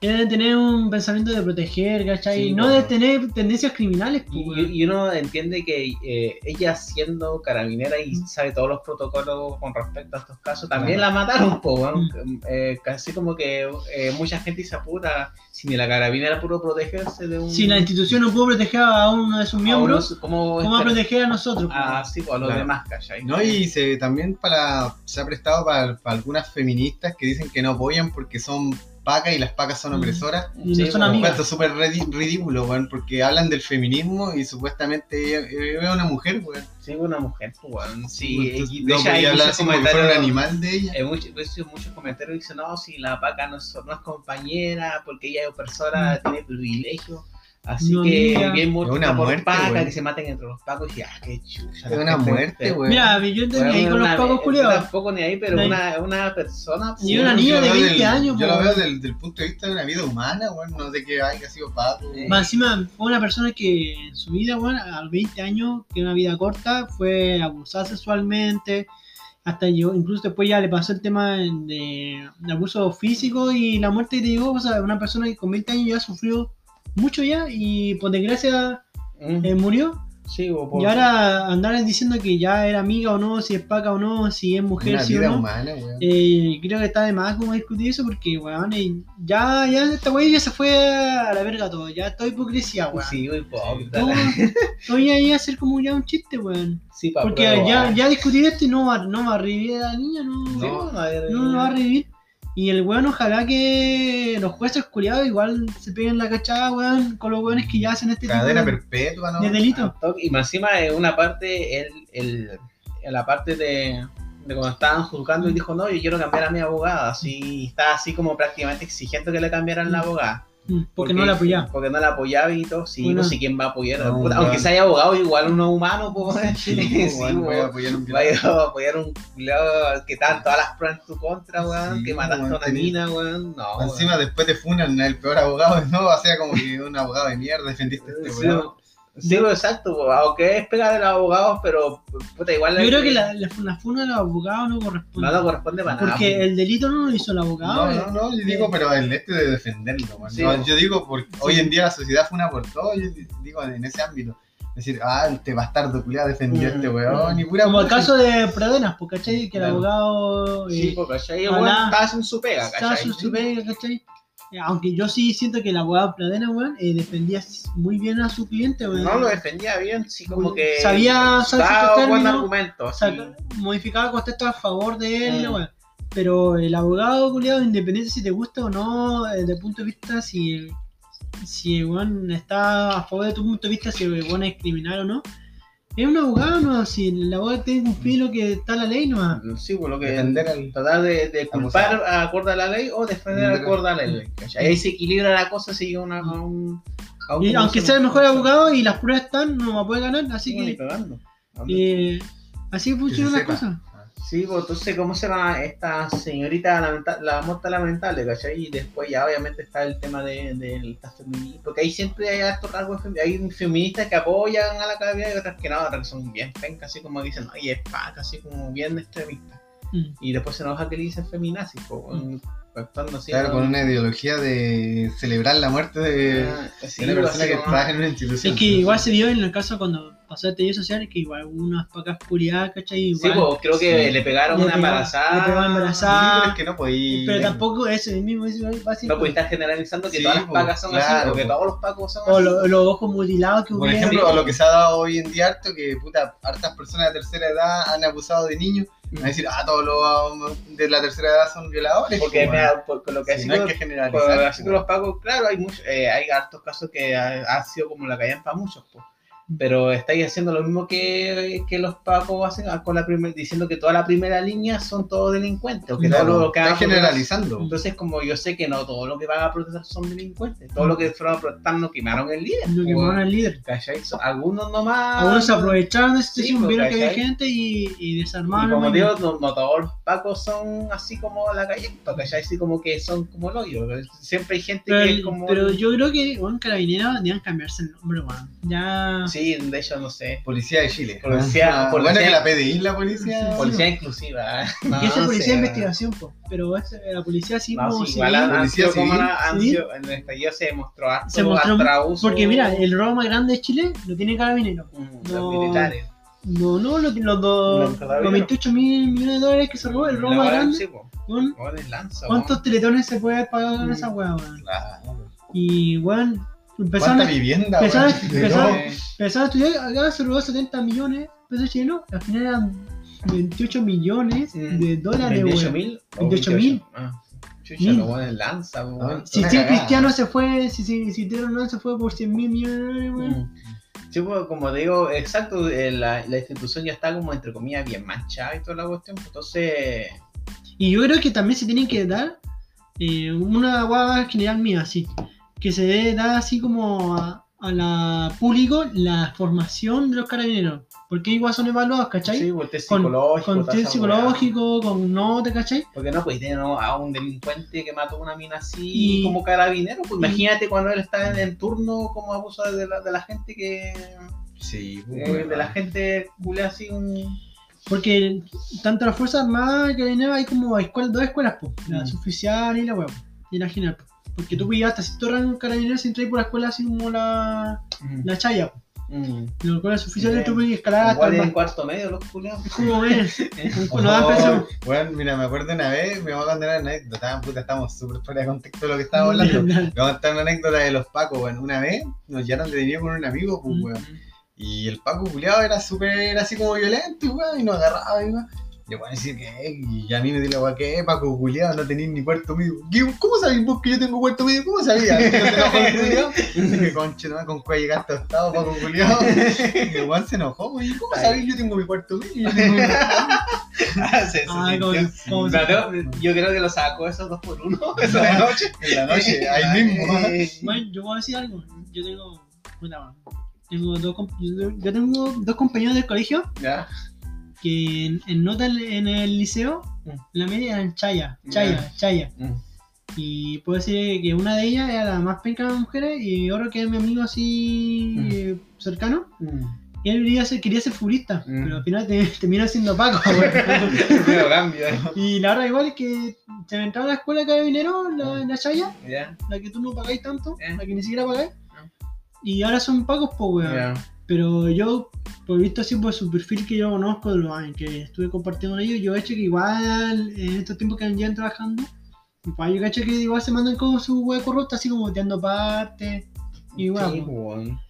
deben tener un pensamiento de proteger, ¿cachai? Sí, no de tener tendencias criminales, Y, y uno entiende que eh, ella siendo carabinera y sabe todos los protocolos con respecto a estos casos, también Claro. la mataron, po, weón. Eh, casi como que eh, mucha gente dice, puta, si ni la carabinera pudo protegerse de un... si la institución no pudo proteger a uno de sus miembros, unos- ¿cómo, ¿cómo va a proteger a nosotros? po? Ah, sí, pues, a los Claro. demás, ¿cachai? No, y se, también para, se ha prestado para, para algunas feministas que dicen que no apoyan porque son pacas y las pacas son Mm. opresoras. Y no Sí, son po, amigas. Súper ridículo, weón, porque hablan del feminismo y supuestamente ella, ella es una mujer, weón. Sí, una mujer, pues, weón. Sí, y de no hay podía hablar como que fuera un comentarios- animal de ella. Hay muchos, muchos, muchos comentarios dicen, no, si la paca no es, no es compañera, porque ella es persona, tiene privilegio. Así No, que Es una por muerte, paca, güey. que se maten entre los pacos y ah, qué chucha. Es una muerte, weón. Mira, yo entendí ahí con los pacos culiados. Tampoco ni ahí, pero No una, una persona. pues, Y una niña de lo veo 20 años, Yo lo veo del, del punto de vista de una vida humana, weón. No sé qué haya sido paco. Eh, Más encima fue una persona que en su vida, bueno, a los 20 años, que era una vida corta, fue abusada sexualmente, hasta yo, incluso después ya le pasó el tema de, de abuso físico y la muerte que llegó, o sea, una persona que con 20 años ya sufrió mucho ya y por desgracia mm, eh, murió. sí, o por- Y ahora andar diciendo que ya era amiga o no, si es paca o no, si es mujer, Una o vida no. humana. Eh, creo que está de más como discutir eso porque, weón, eh, ya, ya esta wey ya se fue a la verga todo, ya toda hipocresía, weón. Sí, a hacer como ya un chiste, weón. Sí, pa' Porque ya, ya discutir esto y no va, no va a revivir a la niña, no, Sí, no, no va a revivir. Y el weón, ojalá que los jueces culiados igual se peguen la cachada, weón, con los weones que ya hacen este Cadena tipo de, perpetua, ¿no? de delito. Y más encima en una parte, el, el, en la parte de, de cuando estaban juzgando, él dijo, no, yo quiero cambiar a mi abogada. Así, está así como prácticamente exigiendo que le cambiaran la abogada. Mm, Porque no la apoyaba. Porque no la apoyaba y todo. Sí, Bueno. no sé quién va a apoyar. No, Puta, weón. aunque sea abogado, igual uno humano, pues. Sí, sí, voy a apoyar un apoyar que están todas las pruebas en tu contra, weón. Sí, que mataste a una mina, weón. No, Encima después de Funan, el peor abogado, ¿no? O sea, como que un abogado de mierda defendiste a este Sí, weón. Sí, pues, exacto, pues, aunque es pega de los abogados, pero puta, igual Yo creo que la, la, la funa de los abogados no corresponde. no lo corresponde para nada. porque pues. el delito no lo hizo el abogado. No, eh. no, no, yo digo, pero el este de defenderlo. Sí, No, weón. yo digo, porque hoy en día la sociedad fue una por todo, yo digo, en ese ámbito. Es decir, ah, este bastardo culiado defendió a este Mm, weón, y pura Como el caso de Pradenas, pues, ¿cachai? Que el Claro. abogado Sí, eh, pues, ¿cachai? haciendo su pega, estaba ¿cachai? su- su pega, ¿cachai? Eh, Aunque yo sí siento que el abogado Pradena, weón, eh, defendía muy bien a su cliente, weón. No lo defendía bien, sí, como que. Sabía- ciertos buen argumento. Modificaba contextos a favor de él, Mm. weón. Pero el abogado, culiado, independiente si te gusta o no, eh, desde el punto de vista si, si el weón está a favor de tu punto de vista, si el weón es criminal o no, es un abogado, ¿no? Si el abogado tiene que cumplir lo que está la ley, ¿no? Sí, por lo que. Defender al- tratar de, de culpar acorde a la ley o defender Defender- acorde a la ley. ¿cachai? Ahí se equilibra la cosa, sigue una, a un. a un- Y ¿cómo aunque se sea el mejor abogado y las pruebas están, no va a poder ganar, así No, ni que cagando. eh, así funciona se la sepa. cosa. Sí, pues entonces, ¿cómo se llama esta señorita lamenta- la muerta lamentable, ¿cachai? Y después ya obviamente está el tema de, de las feministas, porque ahí siempre hay harto rasgo de femi- hay feministas que apoyan a la cabeza y otras que no, otras que son bien pencas, así como dicen, oye, es paca, así como bien extremistas. Mm. Y después se enoja que le dicen feminazis, pues, weón, actuando así. Claro, ¿no? con una ideología de celebrar la muerte de, Ah, sí, de una persona que como- trabaja en una institución. Es que igual se vio en el caso cuando pasó el estallido social que igual hubo unas pocas puridad, ¿cachai? Sí, Igual, pues creo que Sí. le pegaron Le una embarazada. le Sí, embarazada. pero es que no podía. pero tampoco es el mismo, es igual fácil. No puede estar generalizando que Sí, todas las pues, pacas son así, claro, o que pues. todos los pacos son O así. lo- los ojos mutilados que Por ejemplo, a lo que se ha dado hoy en día harto, que puta, hartas personas de tercera edad han abusado de niños. Van a decir, ah, todos los de la tercera edad son violadores. Porque pues, mira, por, con lo que sí, así no hay que generalizar. lo- así con pues. los pacos, claro, hay muchos, eh, hay hartos casos que ha, ha sido como la callan para muchos, pues. Pero estáis haciendo lo mismo que, que los pacos hacen ah, con la primer, diciendo que toda la primera línea son todos delincuentes, o que Claro, todo lo que está generalizando. Entonces, como yo sé que no todo lo que van a protestar son delincuentes, todo lo que fueron a protestar no quemaron el líder. Lo que pues, van al líder. ¿cachai? Algunos nomás. Algunos se aprovecharon de esta Sí, situación, pues, vieron que había gente y, y Y desarmaron. como el digo, no, no todos los pacos son así como la calle, ¿cachai? Así como que son como el hoyo. Siempre hay gente pero, que es como. pero yo creo que, bueno, carabineros debían cambiarse el nombre, weón. Ya. Sí, de hecho, no sé. Policía de Chile. Policía- Ah, policía- Bueno, que la PDI es la policía. Sí, Policía inclusiva. ¿eh? Y No, esa no policía sé. de investigación, po. Pero esa- la policía así No, sí, igual Policía como civil. Sí. en el estallido se demostró harto Se mostró- abuso. Porque mira, el robo más grande de Chile lo tiene Carabinero. Mm, no- Los militares. No, no, lo- los, dos- Los Carabineros. los 28 mil millones de dólares que se robó, el robo más grande. sí, es lanza, ¿Cuántos teletones se puede pagar con Mm. esa weá, weón? Claro. Y, weón, empezaron, ¿Cuánta vivienda? empezaron- empezaron- empezaron a estudiar, acá se robó 70 millones de pesos chilenos, al final eran 28 millones Mm. de dólares, 28 weón. mil. 28 mil. Ah, chucha, Mil. lo bueno es lanza, weón. Si sí. Cristiano se fue, si, si, si no se fue por 100 mil millones de dólares, weón. Mm. Sí, pues, como te digo, exacto, eh, la, la institución ya está como entre comillas bien manchada y toda la cuestión, pues, entonces, Y yo creo que también se tiene que dar eh, una guagua general mía, así. Que se dé dar así como a, a la público la formación de los carabineros. Porque igual son evaluados, ¿cachai? sí, pues, test con psicológico, con test psicológico, con nota, ¿cachai? Porque no, pues tener ¿no? a un delincuente que mató a una mina así Y- como carabinero, pues y- imagínate cuando él está en, en turno como abuso de la, de la gente que... Sí, eh, de la gente culea así un... Porque tanto las Fuerzas Armadas y Carabineros hay como escuelas, dos escuelas, la Mm. suboficial y la web, y la general. po. Porque tú pillas hasta cierto rango carabineros sin entrar por la escuela así como la, la chaya. Mm. En la escuela suboficial Bien. tú puedes escalar hasta el en cuarto medio los culeados. ¿Cómo ves? No da presión. bueno, mira, me acuerdo una vez, me voy a contar una anécdota, puta, estamos súper fuera de contexto de lo que estábamos hablando. Me voy a contar una anécdota de los pacos, bueno, una vez nos llevaron detenidos con un amigo, pues, Mm. weón. Y el Paco culiado era súper así como violento, weón, y nos agarraba, y weón. Y yo, bueno, decir que, y a mí me dijo, weón, ¿qué, Paco culiado? No tenéis ni cuarto medio. ¿Cómo sabéis vos que yo tengo cuarto medio? ¿Cómo sabías? ¿Que conche, no, con cuál llegaste a octavo, Paco culiado. Y el weón se enojó, weón, ¿y cómo sabéis yo tengo mi cuarto medio? Yo creo que lo sacó esos dos por uno, eso de noche. En la noche, ahí mismo. Eh, Bueno, yo voy a decir algo. Yo tengo. man. Tengo dos, yo tengo dos compañeros del colegio Ya. Que en, en nota en- en el liceo, Mm. la media eran chaya, chaya, chaya. Mm. Y puedo decir que una de ellas era la más penca de las mujeres y otro que es mi amigo así Mm. eh, cercano. Mm. Y él quería ser, quería ser futbolista, Mm. pero al final te- terminó siendo Paco. ¿eh? y la verdad igual es que se me entraba a la escuela de carabineros, la, la chaya, Ya. la que tú no pagáis tanto, la que ni siquiera pagáis. Y ahora son pagos, pues, weón. Pero yo, por visto así por su perfil que yo conozco, de los que estuve compartiendo con ellos, yo he hecho que igual en estos tiempos que llevan trabajando, igual yo cacho que igual se mandan como su hueá corrupta, así como boteando partes. Y bueno, Sí, weón.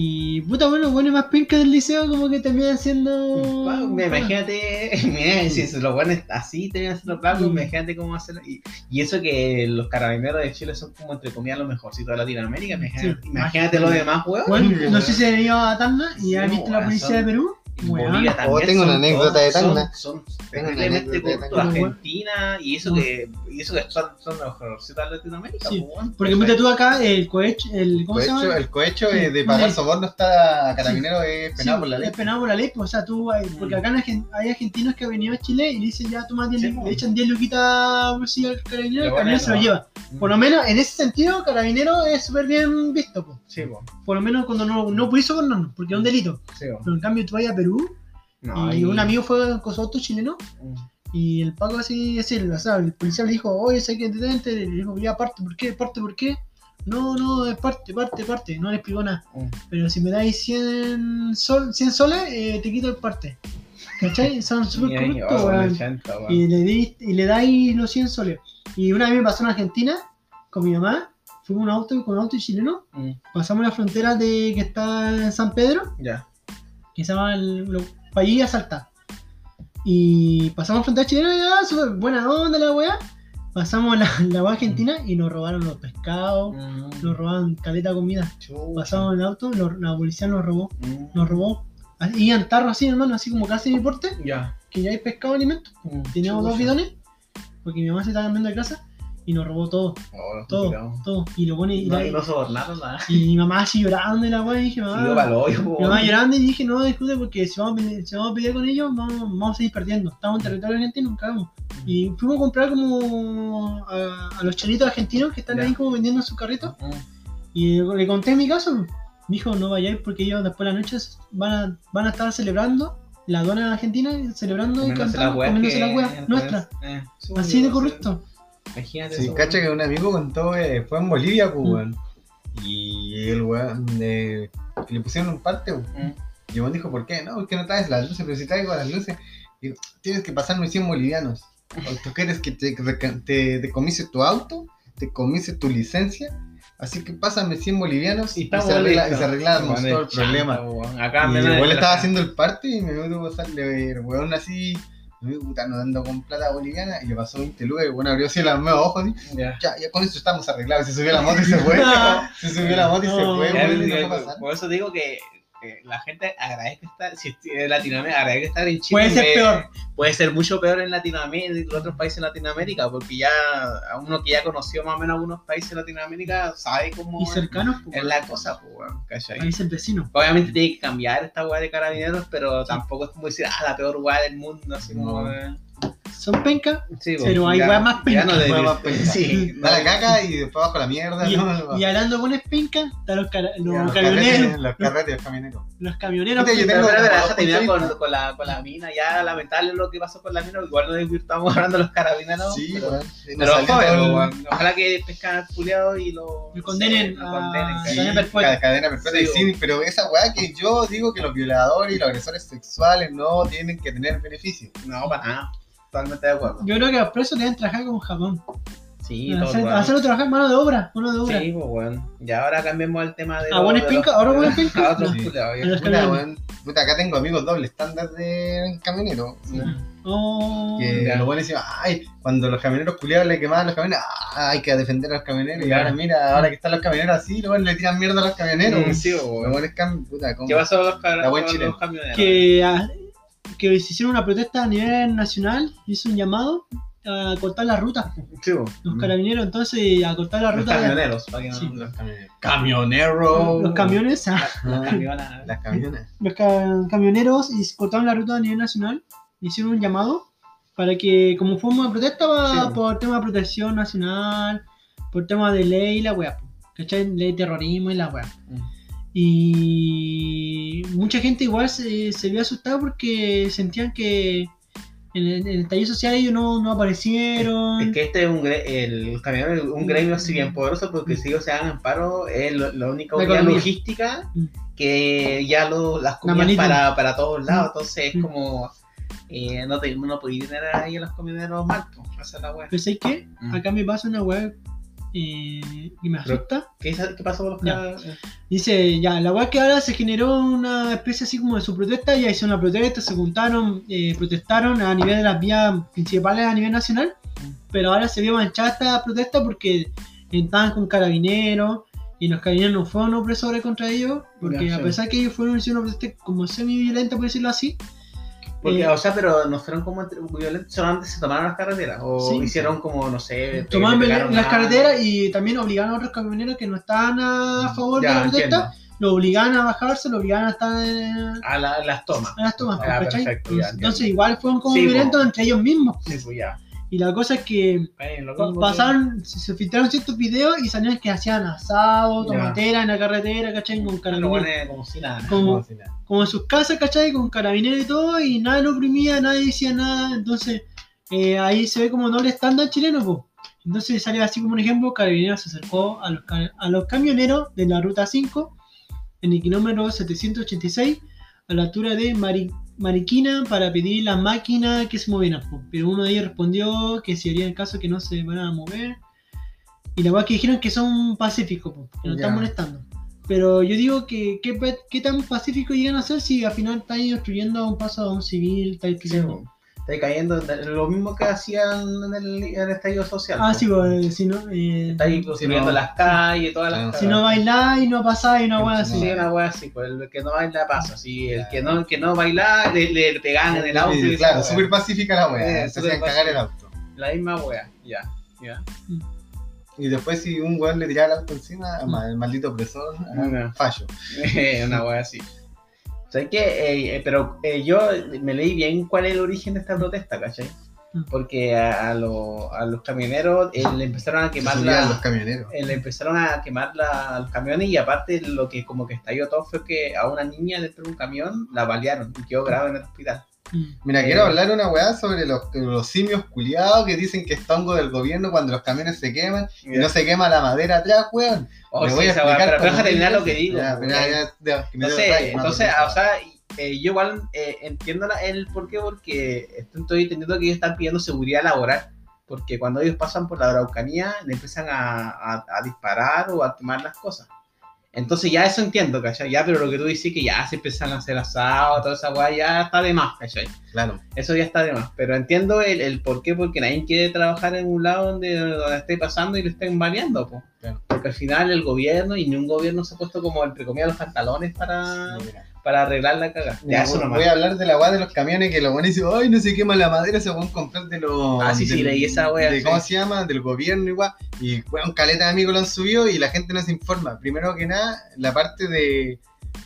Y puta, bueno, bueno, más penca del liceo como que terminan siendo. Me- imagínate, mira, si los buenos así terminan siendo pagos, Mm. imagínate cómo hacerlo. Y, y eso que los carabineros de Chile son como entre comillas lo mejorcito de Latinoamérica. Imagínate, Sí. imagínate lo demás, weón. Bueno, no sé si han ido a Tacna y Sí, han visto la policía son- de Perú. Bolivia Oh, también tengo una son anécdota de Tacna. Son, son Tengo una anécdota de. Tacna. Argentina y eso que, y eso que son, son los mejorcitos de Latinoamérica. Sí, pues. Porque mira tú acá, el cohecho, el, ¿cómo se Cohecho- llama? el cohecho eh, de Sí. pagar Sí. soborno está a carabinero es penado Sí, por la ley. Es penado por la ley, pues, o sea, tú, hay- porque acá hay argentinos que han venido a Chile y le dicen ya toma 10 Sí, lu- pues. le echan 10 luquitas bolsillo al carabinero, el carabinero se lo lleva. Mm. Por lo menos en ese sentido, carabinero es súper bien visto, pues. Sí, po, Por lo menos cuando no, no puede sobornarnos, porque es un delito. sí, po. Pero en cambio tú vas a Perú No, y un amigo fue con su auto chileno Mm. y el Paco así, así, o sea, el policía le dijo, oye, sé que detente, le dijo, ya parte, ¿por qué? ¿Parte por qué? No, no, es parte, parte, parte, no le explicó nada. Mm. Pero si me dais 100, sol, 100 soles, eh, te quito el parte. ¿Cachai? Son súper corruptos, weón. 80, weón. Y le, di- y le dais los 100 soles. Y una vez me pasó en Argentina con mi mamá, fuimos un auto con un auto chileno, Mm, pasamos la frontera de que está en San Pedro, Ya. Que se llama el, País a Salta. Y pasamos frontera chilena y ya, súper buena onda la weá. Pasamos la, la weá argentina y nos robaron los pescados, Mm, nos robaron caleta de comida. Pasamos en el auto, lo- la policía nos robó, Mm, nos robó. Y en tarro así, hermano, así como casi mi porte, Ya. que ya hay pescado alimentos. Mm, Teníamos dos bidones, porque mi mamá se estaba cambiando de casa, y nos robó todo, Oh, todo, todo. Y lo pone, y, No, la- y no sobornaron nada. y mi mamá así llorando y la weá, y dije, Sí, mamá, pa'l hoyo, po, Mi mamá llorando y dije, no, discute porque si vamos, a pelear, si vamos a pelear con ellos, vamos, vamos a seguir perdiendo. Estamos en territorio argentino, nunca vamos. Y fuimos a comprar como a, a los chelitos argentinos que están Ya. ahí como vendiendo en su carrito. Mm, Y le conté mi caso. Me dijo, no vayáis porque ellos después de la noche van a, van a estar celebrando, la aduana argentina celebrando y cantando, la comiéndose que- la wea nuestra. Eh, sí, Así de sí. corrupto. Imagínate Sí, eso, cacha que un amigo contó, eh, fue en Bolivia, pues, Mm. weón. Y el weón, eh, le pusieron un parte, weón. Mm. Y el dijo, ¿por qué? No, porque no traes las luces, pero si traigo las luces, digo, tienes que pasarme 100 bolivianos. O tú quieres que te, te, tu auto, te comise tu licencia, así que pásame 100 bolivianos y, estamos se, arregla, y se arreglábamos Weón, todo el problema. Acá Y menos el estaba haciendo el parte y me vino a pasarle, el weón así, me dijo, puta, no ando con plata boliviana, y le pasó 20 lucas, y weón abrió así los medio ojos, así, Ya. ya, ya con eso estamos arreglados. Se subió a la moto y se fue. se subió a la moto y se No. fue, no a pasar. Por eso digo que eh, la gente agradece estar, si en Latinoamérica, agradece estar en Chile. Puede ser eh, peor. Puede ser mucho peor en Latinoamérica, en otros países de Latinoamérica, porque ya a uno que ya conoció más o menos algunos países de Latinoamérica sabe cómo Y es- cercanos, pues, es la cosa, pues, weón, ¿cachai? ahí es el vecino. Obviamente tiene que cambiar esta weá de carabineros, pero tampoco es como decir, ah, la peor weá del mundo, así como. Eh, Son pencas sí, Pero pues, hay weas más ya pencas. no penca. Sí, Da la caca y después bajo la mierda. y, ¿no? y hablando de buenas pencas, están los, los camioneros. carretes, Los carretes, los camioneros. Los camioneros. Yo Pero, tengo- pero, con, con la, con la mina, ya lamentable lo que pasó con la mina, igual no estamos hablando de los carabineros. Sí, pero, weón. pero Nos ojalá que pescan al culiado y lo, Y condenen lo a- condenen, Sí, ¿cachai? cadena perpetua. ca- cadena perpetua. Sí, pero esa weá que yo digo que los violadores y los agresores sexuales no tienen que tener beneficios. No, para nada. Totalmente de acuerdo. Yo creo que los presos deben trabajar como Japón. Sí, todo Hacer- bueno. hacerlo trabajar mano de obra. Mano de obra. Sí, pues bueno. Y ahora cambiemos el tema de. ¿A buenas de los- pincas? ¿Ahora buenas pincas? A otros Sí. A Puta, acá tengo amigos doble estándar de camioneros. Oh, Que Ya. los buenos decían, ay, cuando los camioneros culiados le quemaban los camioneros, ah, hay que defender a los camioneros. Y ahora mira, ahora que están los camioneros así, los buenos le tiran mierda a los camioneros. Sí, pues, Los bueno. buenos cam- puta, ¿cómo? ¿Qué pasó con los, car- La buen con chileno. los camioneros? que, ah, que se hicieron una protesta a nivel nacional. Hizo un llamado a cortar la ruta. Sí, pues. Los carabineros, entonces, a cortar la Los camioneros, para que no. Sí. Los camioneros. Camionero. Los camiones, ah, Los camiones. Las camionas. los ca- camioneros y cortaron la ruta a nivel nacional. Hicieron un llamado para que, como forma de protesta, Sí. por tema de protección nacional, por tema de ley y la weá. ¿Cachai? Ley de terrorismo y la weá. Mm. Y mucha gente igual se, se vio asustada porque sentían que en el, en el taller social ellos no, no aparecieron. Es que este es un el es un gremio así bien poderoso porque si ellos se hagan en paro es lo- la única La logística Mm. que ya lo, las comidas para, para todos lados, Mm. entonces es Mm. como eh, no, te, no podéis tener ahí a los camioneros mal, pues, es la ¿sabes qué? Mm. Acá me pasa una weá eh, que me asusta. ¿Qué, qué pasó con los Ya. Dice, ya, la weá que ahora se generó una especie así como de su protesta, ya hizo una protesta, se juntaron, eh, protestaron a nivel de las vías principales a nivel nacional, pero ahora se vio manchada esta protesta porque estaban con carabineros Y los carabineros no fueron opresores contra ellos, porque Ya, a pesar que ellos fueron hicieron una protesta como semi-violenta, por decirlo así, Porque, Eh, o sea, pero no fueron como entre- violentos, solamente se tomaron las carreteras. O Sí. hicieron como, no sé. pegaron las carreteras y también obligaban a otros camioneros que no estaban a favor de Ya, la protesta, lo obligaban a bajarse, lo obligaban a estar en, A la- las tomas. a las tomas, Ah, perfecto, ya, Entonces igual fueron como Sí, po. violentos entre ellos mismos. Sí, pues ya. Y la cosa es que pasaron, se, se filtraron ciertos videos y salían que hacían asado, tomatera en la carretera, ¿cachai? Con carabineros. como si nada. Como, No, nada. como en sus casas, ¿cachai? Con carabineros y todo, y nadie lo oprimía, nadie decía nada. Entonces, eh, ahí se ve como doble estándar chileno, pues. Entonces sale así como un ejemplo, Carabineros se acercó a los, a los camioneros de la ruta 5 en el kilómetro 786 a la altura de Mari- Mariquina para pedir la máquina que se moviera. Pero uno de ellos respondió que si haría el caso que no se van a mover. Y la verdad que dijeron que son pacíficos, que no están molestando. Pero yo digo que ¿qué, tan pacífico llegan a ser si al final están destruyendo a un paso a un civil, está Sí, destruyendo. po. Está cayendo en lo mismo que hacían en el, en el estallido social. Ah, po. sí, pues, si no, eh, Está ahí no. las calles, todas las si no bailáis, no pasáis, una Sí, así. Sí, una wea así, pues el que no baila pasa, sí, el que no, el que no baila le, le pegaban en el auto. Sí, y claro, esa súper pacífica la. Eh, se súper hacían cagar el auto. La misma wea, ya, ya. Y después si un weón le tiraba el auto encima, ma- el maldito opresor, Mm. fallo. una wea así. O sea, que, eh, eh, pero eh, yo me leí bien cuál es el origen de esta protesta, ¿cachai? Mm. Porque a, a lo- a los camioneros eh, le empezaron a quemar la, los camioneros. eh, le empezaron a quemar la- los camiones y aparte lo que como que estalló todo fue que a una niña dentro de un camión la balearon y quedó grave en el hospital. Mm. Mira, Eh, quiero hablar una weá sobre los, los simios culiados que dicen que es tongo del gobierno cuando los camiones se queman y no se quema la madera atrás, weón. Oh, sí, voy a explicar pero deja terminar lo que digo. Ya, porque- mira, ya, ya, que me entonces, o sea, eh, yo igual eh, entiendo la- el por qué, porque estoy entendiendo que ellos están pidiendo seguridad laboral. Porque cuando ellos pasan por la Araucanía, le empiezan a, a- a disparar o a quemar las cosas. Entonces ya eso entiendo, ¿cachai? Ya, pero lo que tú dices que ya se empiezan a hacer asado, toda esa weá, ya está de más, ¿cachai? Claro. Eso ya está de más. Pero entiendo el, el por qué, porque nadie quiere trabajar en un lado donde, donde esté pasando y lo estén baleando, po. Claro. Porque al final el gobierno y ningún gobierno se ha puesto como entre comillas los pantalones para, Sí, mira. Para arreglar la caga. Mira, Ya, eso voy- nomás. voy a hablar de la weá de los camiones que los buenos dicen, ay, no se quema la madera, se pueden comprar de los. Ah, sí, sí, del- leí esa weá, de sí. ¿Cómo se llama? Del gobierno igual. Y weón, caleta de amigos lo han subido y la gente no se informa. Primero que nada, la parte de.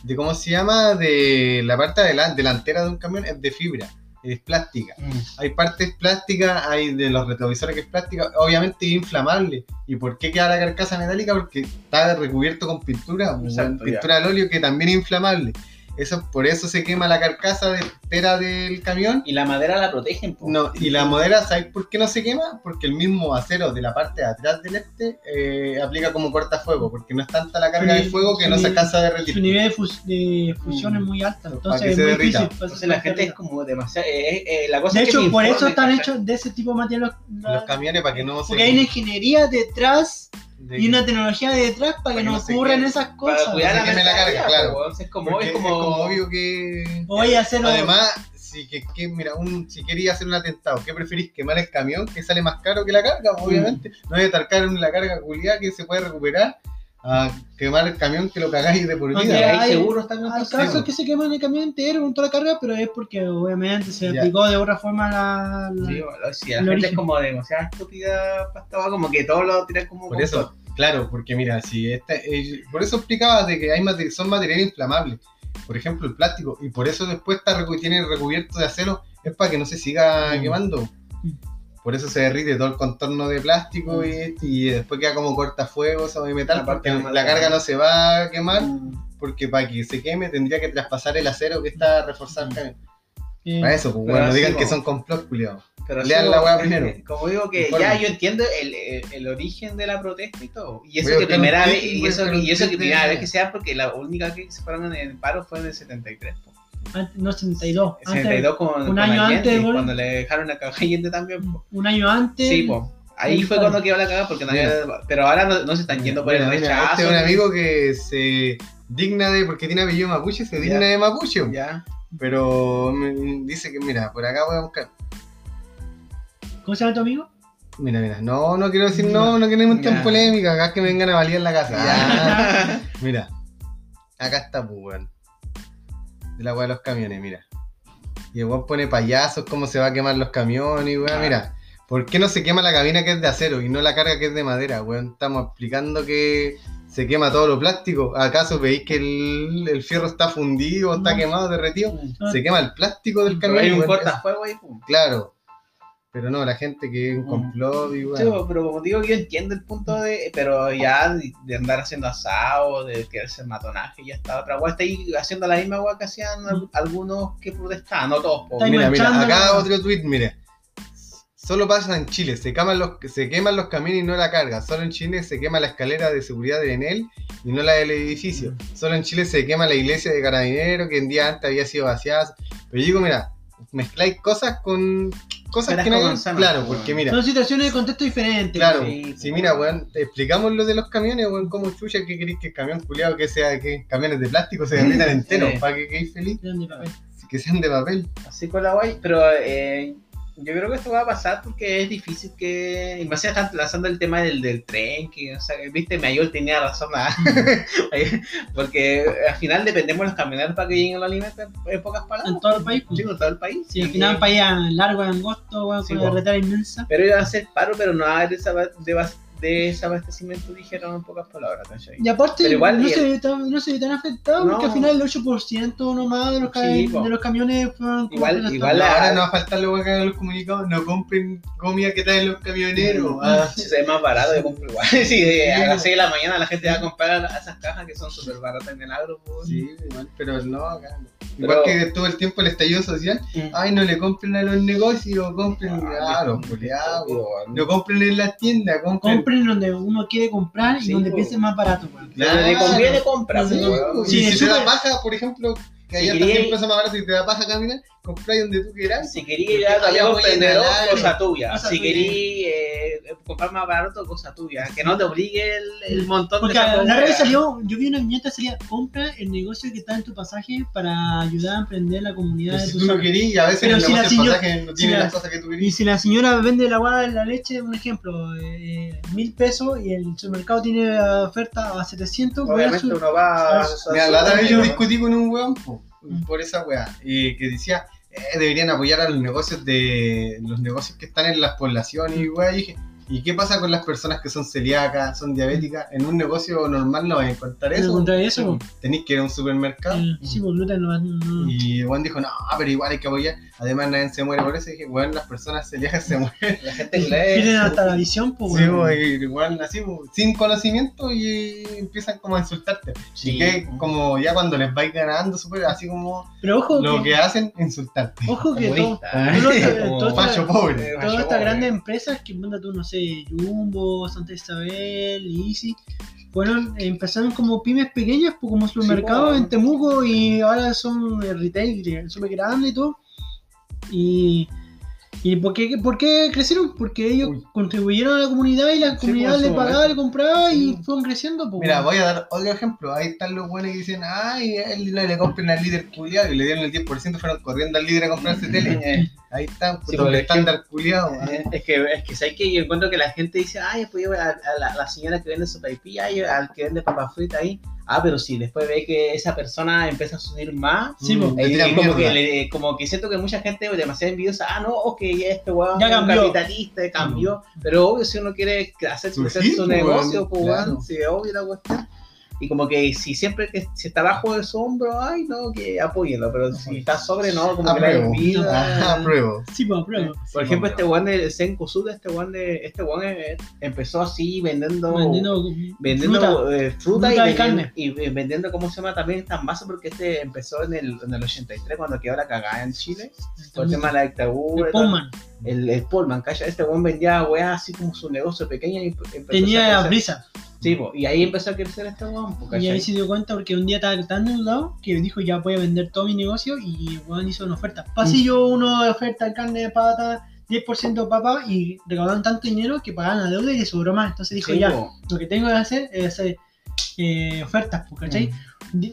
de ¿Cómo se llama? De la parte adelan- delantera de un camión es de fibra, es plástica. Mm. Hay partes plásticas, hay de los retrovisores que es plástica, obviamente es inflamable. ¿Y por qué queda la carcasa metálica? Porque está recubierto con pintura, Exacto, pintura al óleo que también es inflamable. Eso, por eso se quema la carcasa de entera del camión. Y la madera la protegen, po. No, y la madera, ¿sabes por qué no se quema? Porque el mismo acero de la parte de atrás del este eh, aplica como cortafuego, porque no es tanta la carga de Su fuego que no se alcanza a Su derretir. nivel de, fus- de fusión Mm. es muy Para entonces que es se muy derrita. difícil. Entonces la gente es como demasiado. eh, eh, la cosa De es que hecho, se por eso están hechos de ese tipo de materiales. Los camiones para que no se. Porque hay una ingeniería detrás de- y una tecnología detrás para que que no ocurran esas Para cosas. cuidar se la queme la carga, claro. weón. Es como, es es como, obvio que. Voy a hacerlo. Además, si, que, que, mira, un, si querías hacer un atentado, ¿qué preferís? ¿Quemar el camión que sale más caro que la carga? Obviamente. No hay atarcar la carga culiada que se puede recuperar a quemar el camión que lo cagáis de por vida. hay hay- seguros también. Hay casos que se queman el camión entero con toda la carga, pero es porque obviamente se Ya. aplicó de otra forma la. la- Sí, bueno, sí, la gente origen. es como demasiado estúpida para weá, como que todos lo tiran como Por eso, todo. claro, porque mira, si esta, eh, por eso explicaba de que hay mate- son materiales inflamables. Por ejemplo, el plástico, y por eso después está recu- tiene recubierto de acero, es para que no se siga Mm. quemando. Mm. Por eso se derrite todo el contorno de plástico y, y después queda como cortafuegos o de metal, La porque la carga no se va a quemar, Mm. porque para que se queme tendría que traspasar el acero que está camión. eh, Para eso, pues bueno, digan que son complot, culiados. Pero Lean la weá primero. Como digo que ya yo entiendo el, el, el origen de la protesta y todo. Y eso que primera vez, y eso, y eso que primera vez que sea porque la única vez que se fueron en el paro fue en el 73. po. No, 72. El Antes- 72 con, un con año Allende, antes, cuando le dejaron la caga a Allende también. po. un año antes. Sí, pues. Ahí fue cuando quedó la cagada porque nadie, pero ahora no, no se están yendo por el rechazo. este es un amigo que se digna de, porque tiene apellido mapuche, se Ya. digna de mapuche. Ya. Pero dice que, mira, por acá voy a buscar. ¿Cómo se llama tu amigo? Mira, mira, no, no quiero decir no, no queremos entrar en polémica, acá es que me vengan a en la casa. Ya. Mira, acá está, pues, weón. De la weá de los camiones, mira. Y el weón pone payasos, cómo se va a quemar los camiones, weón. Mira, ¿por qué no se quema la cabina que es de acero y no la carga que es de madera, weón? Estamos explicando que se quema todo lo plástico. ¿Acaso veis que el, el fierro está fundido, está quemado, derretido? Se quema el plástico del camión. hay un cortafuego ahí. Claro. Pero no, la gente que es un complot y Sí, bueno. pero como digo, yo entiendo el punto de. Pero ya de, andar haciendo asado, de querer hacer matonaje, ya está otra weá. Está ahí haciendo la misma weá que hacían al- algunos que protestaban, no todos. po. Está ahí Mira, mira, acá otro tweet, mire. Solo pasa en Chile, se queman los, se queman los caminos y no la carga. Solo en Chile se quema la escalera de seguridad de Enel y no la del edificio. Solo en Chile se quema la iglesia de Carabineros que en día antes había sido vaciada. Pero yo digo, mira, mezcláis cosas con cosas que no manzanas, Claro, porque mira, Son situaciones de contexto diferentes. Claro, Sí, sí, mira, weón. te explicamos lo de los camiones, weón, cómo chucha que queréis que el camión culiado que sea, que camiones de plástico se derritan enteros, Sí. para que quedéis feliz, Eran de papel. que sean de papel. Así con la guay, pero eh, yo creo que esto va a pasar porque es difícil que. Y más están lanzando el tema del, del tren, que, o sea, viste, Mayol tenía razón, ah, porque al final dependemos de los camioneros para que lleguen los alimentos en, pocas palabras. En todo el país. pues. Sí, en todo el país. Sí, al final un país largo, angosto, Sí, con po. una carretera inmensa. Pero iba a hacer paro, pero no va a haber desaba- debas- desabastecimiento, dijeron en pocas palabras, ¿cachai? Y aparte, Pero igual- no, y- se ve tan, no se ve tan afectado No. porque al final el 8% nomás de los, Sí, de los camiones fueron Igual- igual la- ahora no va a faltar lo que hagan los comunicados, no compren comida que traen los camioneros. Ah, Si se ve más barato, yo compro igual. Sí, a las 6 de la mañana la gente va a comprar esas cajas que son súper baratas en el agro. pues. sí, igual, pero no, acá no. Pero- Igual que todo el tiempo el estallido social, Mm. ay, no le compren a los negocios, compren Ah, a los estúpido, no compren en las tiendas, compren. Compren donde uno quiere comprar y Sí, donde piense más barato. weón. Claro, le conviene comprar. Sí. Sí, es si te da paja, por ejemplo, que Si allá está quería- 100 pesos más barato y te da paja caminar, compráis donde tú quieras. Si querías ir a a un a vendedor, cosa tuya. Cosa si querías eh, comprar más barato, cosa tuya. Que no te obligue el, el montón Porque de a esa la red salió, yo vi una viñeta salía, compra el negocio que está en tu pasaje para ayudar a emprender la comunidad Pero de si tú no zona. querías, y a veces Pero el si la señora- pasaje no si tiene la- las cosas que tú Y querías. si la señora vende la guada de la leche, un ejemplo, eh, mil pesos y el supermercado tiene oferta a 700, voy a Obviamente su- uno va a. Mira, la otra vez yo a- discutí con un weón po. Por esa weá, y que decía, eh, deberían apoyar a los negocios de los negocios que están en las poblaciones y weá, y dije, ¿y qué pasa con las personas que son celíacas, son diabéticas? En un negocio normal no vas a encontrar ¿Te eso. encontrás eso? Tenéis que ir a un supermercado. Eh, sí, pues gluten no, no- Y weón dijo, no, pero igual hay que apoyar. Además, nadie se muere por eso. Y dije, weón, las personas celíacas se mueren. La gente que Tienen lee. hasta la visión, pues. Sí, weón. weón, y igual así, weón, sin conocimiento y empiezan como a insultarte. Sí. Y que como ya cuando les vais ganando, súper así como Pero ojo lo que, que hacen, insultarte. ojo que todo, Macho pobre. Todas estas grandes empresas que manda tú, no sé, Jumbo, Santa Isabel, Easy, fueron, empezaron como pymes pequeñas, pues, como supermercados po. en Temuco y ahora son retail súper grandes y todo. Y, ¿y por, qué, por qué crecieron? Porque ellos Uy. contribuyeron a la comunidad y la Sí, comunidad pues, su pagaba, le compraba y fueron creciendo. Pues, Mira, voy a dar otro ejemplo. Ahí están los buenos que dicen, ay, él no le compren al líder culiado y le dieron el 10%, fueron corriendo al líder a comprarse tele. Eh, Ahí está, Sí, doble porque- estándar culiado. Eh, Es que, es que sabes que yo encuentro que la gente dice, ay, pues yo a, a la, la señora que vende sopaipilla, ay, al que vende papas fritas ahí. Ah, pero si después ve que esa persona empieza a subir más, Sí, pues. Eh, tiran como, que mierda. le- como que siento que mucha gente es demasiado envidiosa, ah, no, ok, ya este weón Ya es un cambió. capitalista, cambió, pero obvio si uno quiere hacer Surgir, su pues, negocio, pues claro. sí, obvio la cuestión. Y como que si siempre que si está bajo de su hombro, ay, no, que apóyenlo, pero si está sobre, no, como que la Apruebo. Sí, pues, apruebo. Por ejemplo, este one de Zen Kusuda, este one de, este one eh, empezó así vendiendo, Vendiendo, vendiendo fruta. eh, fruta, fruta y, y carne. y ve- vendiendo, ¿cómo se llama? También estas masas, porque este empezó en el, en el 83 cuando quedó la cagada en Chile, por el tema de la dictadura. El. El, el Pullman, ¿cachai? Este one vendía weas así como su negocio pequeño y empezó Tenía brisa. Sí, po, y ahí empezó a crecer este one, po, Y ahí se dio cuenta porque un día estaba tan endeudado que dijo ya voy a vender todo mi negocio y Juan hizo una oferta. Pasillo una oferta de carne de pata, 10% papa y recaudaron tanto dinero que pagaban la deuda y le sobró más. Entonces dijo Sí, ya, po. lo que tengo que hacer es hacer eh, ofertas, ¿cachai? Di-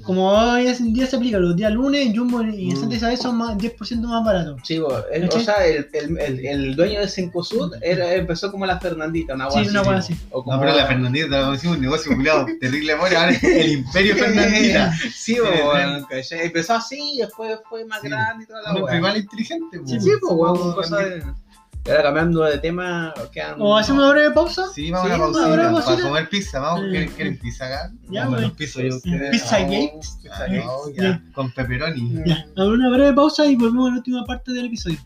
Como hoy es- en día se aplica los días lunes, Jumbo y Mm. Santa Isabel son más, 10% más baratos. Sí, bo, el- o sea, el, el, el, el dueño de Cencosud era, empezó como la Fernandita, una Sí, una así. O como... No, pero la Fernandita te lo hicimos un negocio culiado terrible amor, ahora el Imperio Fernandita. Sí, bo, bueno, empezó así, después fue más Sí. grande y toda la hueá. igual inteligente. Sí, sí, pues, weón, cosa de... Y ahora cambiando de tema, quedan... ¿O hacemos una breve pausa? Sí, vamos Sí, a una pausita para comer pizza. Vamos, Eh. ¿quieren, quieren pizza acá? Ya, Vamos a güey. los pizzas, yo. Pizza Ah, Gate. Pizza ah, Gate. no, ya, Ya. Con pepperoni. Ya, una breve pausa y volvemos a la última parte del episodio.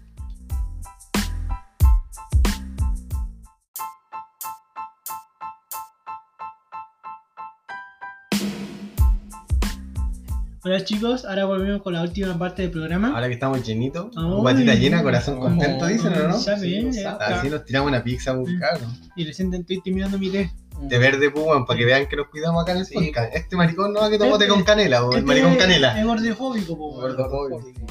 Hola chicos, ahora volvemos con la última parte del programa. Ahora que estamos llenitos, guatita llena, corazón contento, dicen, ¿o no? Ya ven, Sí, ya. Así nos tiramos una pizza a buscar, ¿no? Y recién estoy terminando mi té. De verde, pues, para que vean que nos cuidamos acá en el Sí, podcast. Este maricón no va que tomó té Este- con canela, o el Este maricón canela. Es gordofóbico, weón. Gordofóbico.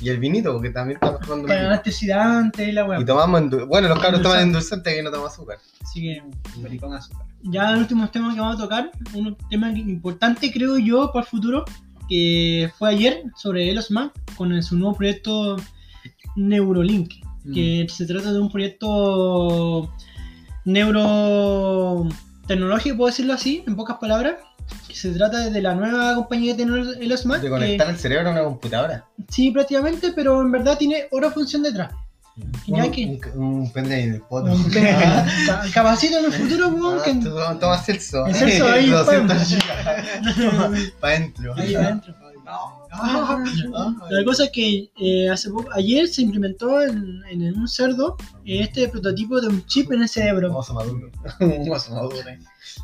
Y el vinito, porque también estamos tomando Para antioxidante y la weá. Y tomamos, bueno, los cabros toman Endulzante. endulzante que no toman azúcar. Así que Maricón azúcar. Ya el último tema que vamos a tocar, un tema importante creo yo para el futuro, que fue ayer sobre Elon Musk con su nuevo proyecto Neurolink, que se trata de un proyecto neurotecnológico, puedo decirlo así, en pocas palabras, que se trata de la nueva compañía que tiene Elon Musk. De que- conectar el cerebro a una computadora. sí, prácticamente, pero en verdad tiene otra función detrás. Un, un, un pendrive en el poto. Un Capacito en el futuro, weón, Ah, que- tú- Toma Celso. El Celso ahí, 200 pam. gigas. Pa' adentro. ahí adentro. No. Ah, La cosa es que eh, hace poco, ayer se implementó en, en un cerdo eh, este prototipo de un chip en el cerebro. Oso maduro. Un oso maduro.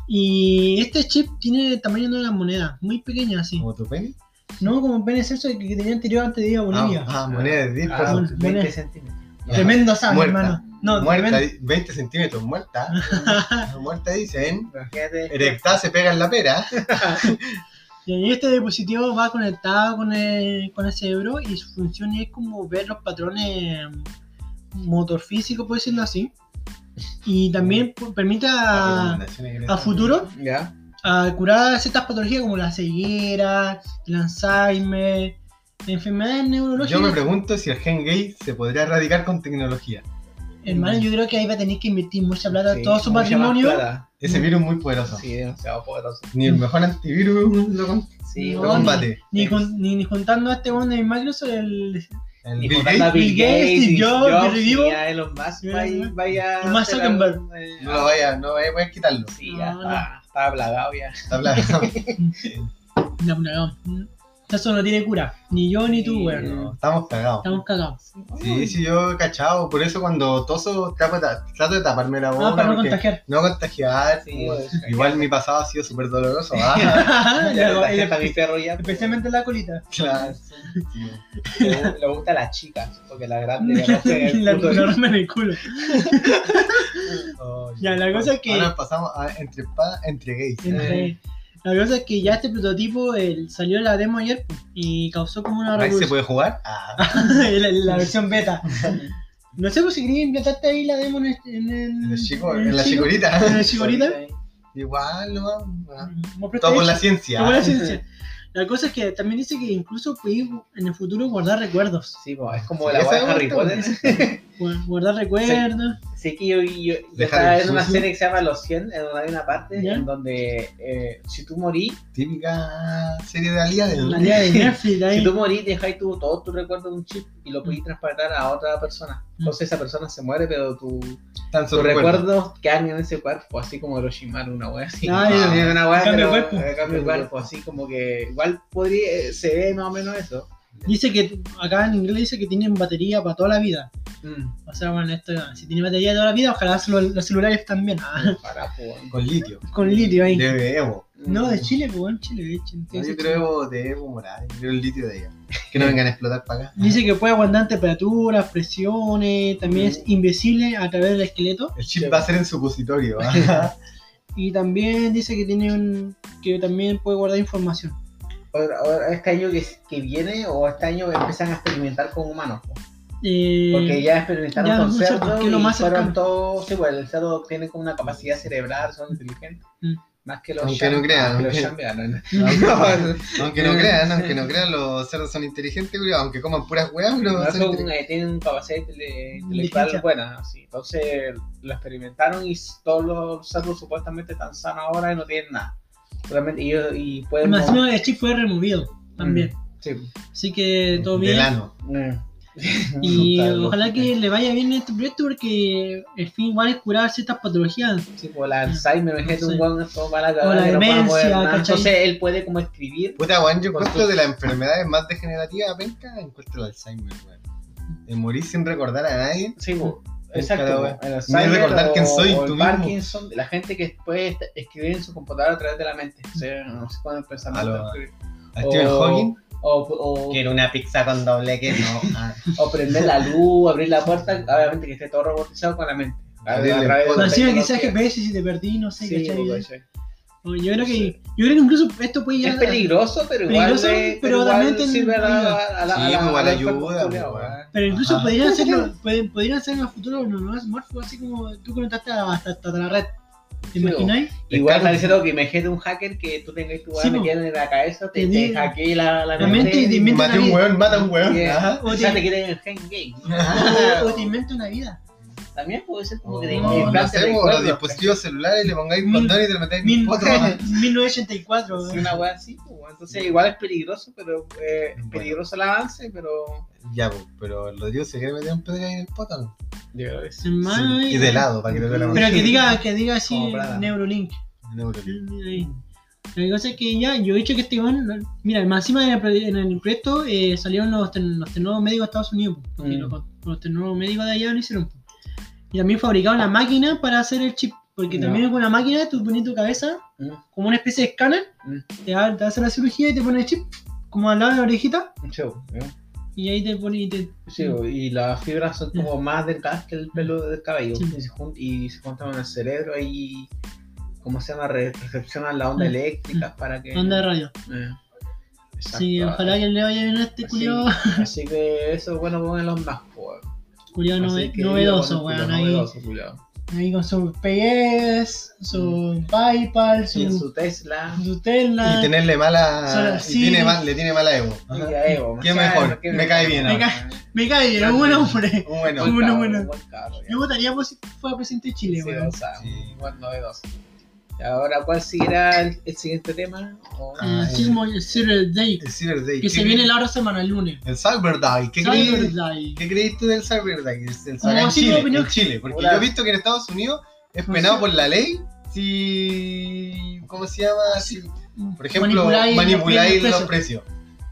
Y este chip tiene el tamaño de una moneda, muy pequeña así. ¿Como tu pene? No como el pene celso que que tenía anterior antes de ir a Bolivia. Ah, ah, moneda de 10 Ah, pesos. bueno. 20 centímetros. Tremendo sangre, Muerta. hermano. No, muerta, tremendo. 20 centímetros muerta. muerta dicen. Erectada se pega en la pera. Y ahí este dispositivo va conectado con el, con el cerebro y su función es como ver los patrones motor físico, por decirlo así. Y también permite a, a futuro a curar ciertas patologías como la ceguera, el Alzheimer, enfermedades Yo me neurológicas. pregunto si el gen gay se podría erradicar con tecnología. Hermano, yo creo que ahí va a tener que invertir mucha plata, Sí, todo su patrimonio. Ese virus es muy poderoso. Sí, demasiado poderoso. Ni el mejor antivirus lo, con- Sí, No, lo combate. Ni, jun- ni, ni juntando a este one de Microsoft, el, El Ni Bill a Gates Bill Bill Gates, Gates, Steve Jobs, Jobs, Gary Vivo. ni a Elon Musk vaya, vaya Y Zuckerberg. eh, no lo vaya, no vaya, puedes quitarlo. Sí, ya no. está, está plagado ya. Está. No, no, no. Eso no tiene cura. Ni yo ni tú, Sí, weón. No, estamos cagados. Estamos cagados. Sí, sí, yo he cachado. Por eso cuando toso trato, de- trato de taparme la boca. Ah, para no contagiar. no contagiar. Sí, pues. Igual mi pasado ha sido súper doloroso. Ah, Ya, Ya lo- la el- jeta mi perro ya. Especialmente la colita. claro. Sí. Le, le gusta a las chicas, porque la grande La la rompen el culo. Oh, Ya, la cosa es que- Ahora pasamos a entre pa, entre gays. Entre- La cosa es que ya este prototipo el- salió en la demo ayer pues, y causó como una ¿Ahí se revolución. puede jugar? Ah, la, la versión beta. No sé pues, si quería implantarte ahí la demo en, el- en, el- en, el chico, en en la chico, chicorita. En el chicorita. Igual, no. ah, Como Todo por la ciencia. Como la ciencia. La cosa es que también dice que incluso puedes en el futuro guardar recuerdos. Sí, pues, es como Sí, la de Harry Potter. Gu- Guardar recuerdos. Sí, que yo, yo, yo estaba en una serie que se llama Los 100, en donde hay una parte ¿Ya? en donde eh, si tú morís, Típica serie de Alía de Netflix ahí. si tú morís, dejáis tu, todo tu recuerdo de un chip y lo podéis transportar a otra persona. Entonces esa persona se muere, pero tu, Tan tus recuerdos. recuerdos quedan en ese cuerpo, así como Orochimaru, una wea así. Ah, ya. Es una wea, Cambio pero, cuerpo. cambio cuerpo, así como que igual podría, eh, se ve más o menos eso. Dice que acá en inglés dice que tienen batería para toda la vida. Mm. O sea, bueno, esto, si tiene batería toda la vida, ojalá los, los celulares también. Ah, Para, pues. Con litio. con litio ahí. De Evo. No, de Chile, pues en Chile, de hecho. No, yo creo de Evo Morales. Yo creo el litio de ella. Que no vengan a explotar para acá. Dice que puede aguantar temperaturas, presiones, también Mm. es invisible a través del esqueleto. El chip va a ser en supositorio. ¿ah? Y también dice que tiene un. que también puede guardar información. Ahora- ahora, este año que, que viene o este año empiezan a experimentar con humanos. po. Porque ya experimentaron ya, con cerdos y más fueron todos, sí, pues el cerdo tiene como una capacidad cerebral, son inteligentes. Mm. Más que los Aunque no crean, aunque- no crean, aunque no crean, los cerdos son inteligentes, aunque coman puras weas, pero No, son son, eh, tienen capacidad intele- intelectual Inteligencia. buena, así. Entonces lo experimentaron y todos los cerdos supuestamente están sanos ahora y no tienen nada. Solamente, y, y pueden. Más encima el chip fue removido también. Sí. Así que todo bien. ano. Mm. Y ojalá que le vaya bien en este proyecto porque el fin igual es curar ciertas patologías. Sí, pues la Alzheimer, No sé. un buen todo para la O la no demencia. Entonces él puede como escribir. Puta, weón, yo encuentro sus- de las enfermedades más degenerativas, penca, encuentro el Alzheimer, weón. De morir sin recordar a nadie. Sí, pues. Exacto. Alzheimer recordar o- quién soy, o tú el mismo. Parkinson, la gente que puede escribir en su computadora a través de la mente. O sea, no se pueden pensar A nada. A Stephen Hawking. O, o, Quiero una pizza con doble que no. Ah, o prender la luz, abrir la puerta, obviamente que esté todo robotizado con la mente. A, a Abrirle través de que sea tecnología. GPS si te perdí, no sé, Sí, ¿cachai? Pues, Yo creo que, yo creo que incluso esto puede Es llegar a- peligroso, pero igual, Peligroso, de- pero igual también sirve a la, a la, Sí, a la- pues, igual a la ayuda, pues. Pero incluso podrían hacerlo, pueden- podrían hacer en el futuro unos nuevos smartphones, así como tú conectaste hasta, hasta la red. ¿Te Sí, imagináis? Igual Descarga- está diciendo que imagínate un hacker que tú tengas tu Sí, metida en la cabeza, te, Te hackee la, la La mente y te inventa Mate una un vida. weón, mata un Ajá. O sea, te quieren el game. O, o te inventa una vida. También puede ser como que O, te No, no pues, los dispositivos celulares le pongáis Mil- condón y te lo metáis en Mil- el poto. 1984. Sí, una wea así, pues, entonces igual es peligroso, pero eh, es Bueno. peligroso el avance, pero Ya, pues, pero los dios se quieren meter un pedo en el poto. ¿no? yo creo que sí. Sí, Y de lado, para que te más. Pero que diga, que diga así. Neurolink. Neurolink. La cosa es que ya, yo he dicho que este weón, mira, más encima en el, proye- en el proyecto eh, salieron los, ten- los tecnólogos médicos de Estados Unidos, po, porque Mm. los, los tecnólogos médicos de allá lo hicieron. Y también fabricaron la máquina para hacer el chip, porque Ya. también con una máquina tú pones tu cabeza Mm. como una especie de escáner, Mm. te, te hace la cirugía y te pone el chip, como al lado de la orejita, weón. y ahí te pone y te... Sí, y las fibras son como más delgadas que el pelo del cabello Sí. y, se jun- y se juntan en el cerebro y ¿cómo se llama? Re- recepcionan la onda Mm. eléctrica para que onda de radio. Eh, exacto. Sí, ojalá que le vaya bien a este culiado, Así que eso es bueno poner los más pues. Culiado nove- novedoso, weón, ahí, novedoso, ahí con su PS, su PayPal, Sí, su, su Tesla. su Tesla. Y tenerle mala. Solo- y sí. tiene mal- le tiene mala Evo. Y Ajá. a Evo, ¿Qué o sea, mejor? ¿qué Me cae bien Me ahora. cae- Me cae, es un buen hombre. Un bueno. Buen Bueno, cabro, bueno. buen. Yo votaría por si fuera presidente de Chile, Sí, weón. Sí. un buen novedoso. Y ahora, ¿cuál seguirá el, el siguiente tema? O- Ah, El sismo el Cyber Day, El Cyber Day. que ¿Qué se viene la otra semana, el lunes. El Cyber Day. ¿Qué Cyber crees? Day. ¿Qué crees tú del Cyber Day? El Como Chile, opinión. en Chile, porque Hola. yo he visto que en Estados Unidos es No penado sé. por la ley si. ¿Cómo se llama? Si, por ejemplo, Manipuláis los precios.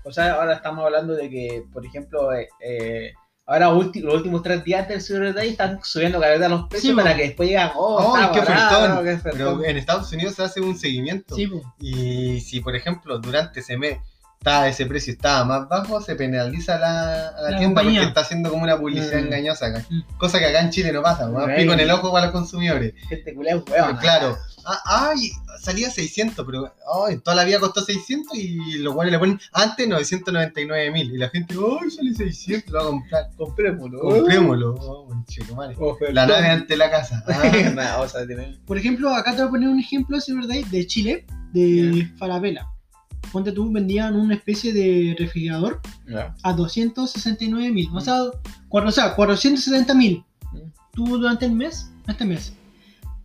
O sea, ahora estamos hablando de que, por ejemplo, eh, eh, ahora los últimos tres días del Cyber Day están subiendo cada vez los precios Sí, para que después digan, oh, Oh, qué ofertón. Pero en Estados Unidos se hace un seguimiento. Sí. Y si, por ejemplo, durante ese mes estaba ese precio estaba más bajo, se penaliza a la, a la La tienda compañía. porque está haciendo como una publicidad Mm. engañosa acá. Mm. Cosa que acá en Chile no pasa, más pico en el ojo para los consumidores. Gente culea es Pero hueona. claro, ah, ay, salía 600, pero ay, toda la vida costó 600 y los cuales le ponen antes 999 mil. Y la gente, ay, sale 600, lo va a comprar. Comprémoslo. Comprémoslo. Oh. Ofertón. La nave ante la casa. Ah, Nah, o sea, tiene- Por ejemplo, acá te voy a poner un ejemplo de Cyber Day de Chile, de Falabella. Ponte tú, vendían una especie de refrigerador Ya. a 269 mil. O sea, cuatro- o sea 470 mil. Mm. Tú durante el mes, este mes.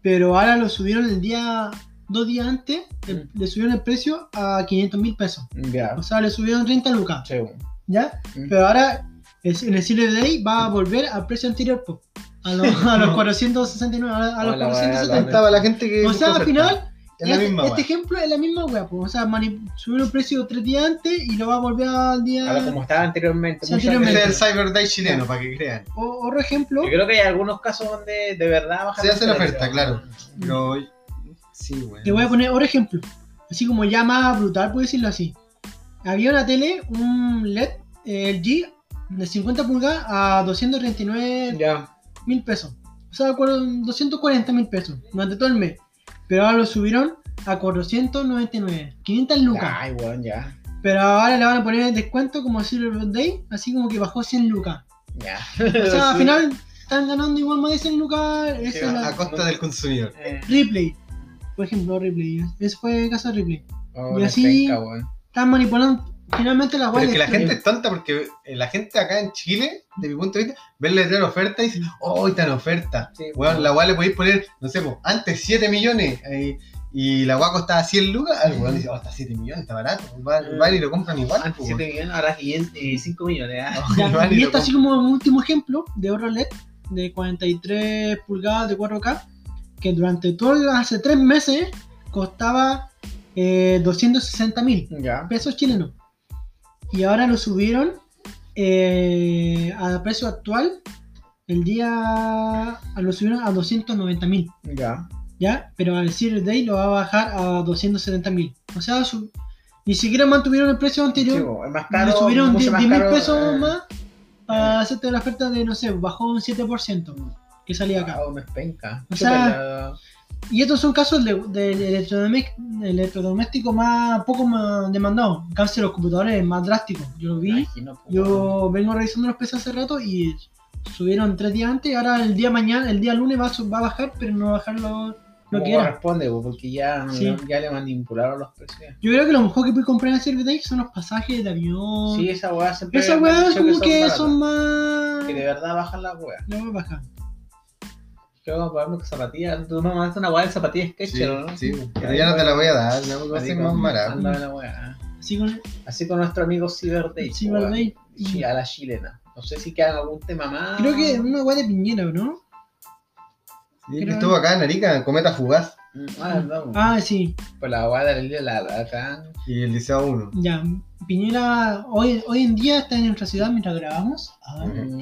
Pero ahora lo subieron el día, dos días antes, el- Mm. le subieron el precio a 500 mil pesos. Ya. O sea, le subieron 30 lucas. Sí. ¿Ya? Mm. Pero ahora en el Cyber Day va a volver al precio anterior. A los, a los 469, a, a los Hola, 470. Estaba la gente que. O sea, al final, Es la este, misma, este wea. ejemplo es la misma wea, po. O sea, mani- subieron el precio tres días antes y lo va a volver al día. Ahora, como estaba anteriormente. Sí, anteriormente. Es el Cyber Day chileno, para que crean. O- otro ejemplo, Yo creo que hay algunos casos donde de verdad bajan Se hace la oferta, claro. Pero. Sí, güey. te voy a poner otro ejemplo. Así como ya más brutal, puedo decirlo así. Había una tele, un LED eh, LG de 50 pulgadas a 239 Ya. mil pesos. O sea, cuar- 240 mil pesos durante todo el mes. Pero ahora lo subieron a 499. 500 lucas. Ay, weón, ya. Pero ahora le van a poner el descuento como Silver Day. Así como que bajó 100 lucas. Ya. O sea, al final están ganando igual más de 100 lucas. Esa Sí, es la A costa del consumidor. Eh, Ripley. Por ejemplo, Ripley. Ese fue el caso de Ripley. Oh, Y así- penca, weón. Están manipulando. Finalmente la Pero es que la gente es tonta porque eh, la gente acá en Chile, de mi punto de vista, ve letrero de oferta y dice, oh, está en oferta. Sí, Weón, la weá le podéis poner, no sé, po, antes 7 millones eh, y la weá costaba 100 lucas. El weón dice, oh, está 7 millones, está barato. Va- Van y lo compran igual. Antes po, 7 weón. millones, ahora 5 millones. ¿ah? Ya, Van y y esto así como un último ejemplo de oro LED de 43 pulgadas de 4K que durante todos los- hace 3 meses costaba eh, 260 mil pesos chilenos y ahora lo subieron eh, a precio actual el día lo subieron a 290 mil Ya. ya pero al Series Day lo va a bajar a 270 mil o sea su- ni siquiera mantuvieron el precio anterior po, es más le caro. subieron mucho 10 más mil pesos eh, más para hacerte la oferta de, no sé, bajó un 7% que salía acá. Ah, no es penca. O sea, Y estos son casos de, de electrodomé- electrodoméstico más poco más demandado. En cambio, los computadores es más drástico. Yo lo vi, Imagino, yo vengo revisando los precios hace rato y subieron tres días antes. Ahora el día mañana, el día lunes va a, va a bajar, pero no va a bajar lo, lo que era. corresponde, po, porque ya, Sí. ya le manipularon los precios. Yo creo que lo mejor que puedes comprar en Day son los pasajes de avión. Sí, esa weá siempre. Han weas dicho como que baratas, son más. Que de verdad bajan las weas. No va a bajar. Que vamos a ponernos zapatillas. Tú me mandaste una weá de zapatillas Sí, Skechers, ¿no? sí, pero ya no te la voy a dar, no a ser más weá. Así con Así con nuestro amigo Cyber Day. Cyber Day. weón. Sí, a la chilena. No sé si quedan algún tema más. Creo que una weá de piñera, ¿no? Sí, Creo- estuvo acá en Arica, Cometa Fugaz Mm, Ah, no. Ah, sí. Pues la weá de la, la, la acá. y el Liceo 1. Ya. Piñera hoy, hoy en día está en nuestra ciudad mientras grabamos. Ah, Mm.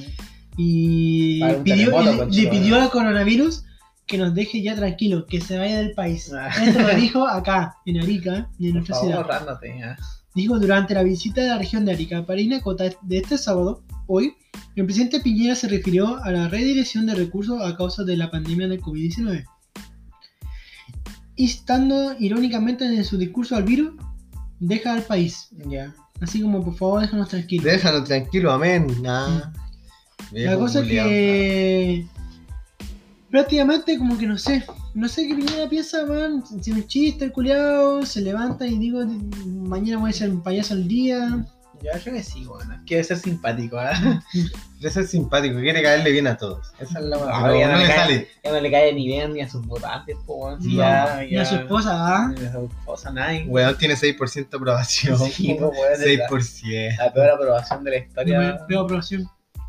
Y pidió, terremoto, le pidió al coronavirus que nos deje ya tranquilo, que se vaya del país. Ah. Esto lo dijo acá, en Arica, en Por nuestra favor, ciudad. rándote. Dijo durante la visita de la región de Arica para Inacota de este sábado, hoy, el presidente Piñera se refirió a la redirección de recursos a causa de la pandemia del COVID-19. Instando irónicamente en su discurso al virus, deja al país. Ya. Así como, por favor, déjanos tranquilos. Déjalo tranquilo, amén. Nah. La cosa es que prácticamente como que no sé, no sé qué Piñera piensa, man, si un chiste el culiao, se levanta y digo mañana voy a ser un payaso al día. Ya, yo que sí, bueno. Quiere ser simpático, ¿eh? Quiere ser simpático, quiere caerle bien a todos. Esa es la Ah, ya no le cae. sale. Ya no le cae ni bien ni a sus votantes, po. Sí, ya, Y a su esposa, ¿ah? Ni a su esposa, nadie. Weón tiene 6% de aprobación. Sí, po, weón, es la, 6%. la peor aprobación de la historia. Peor aprobación.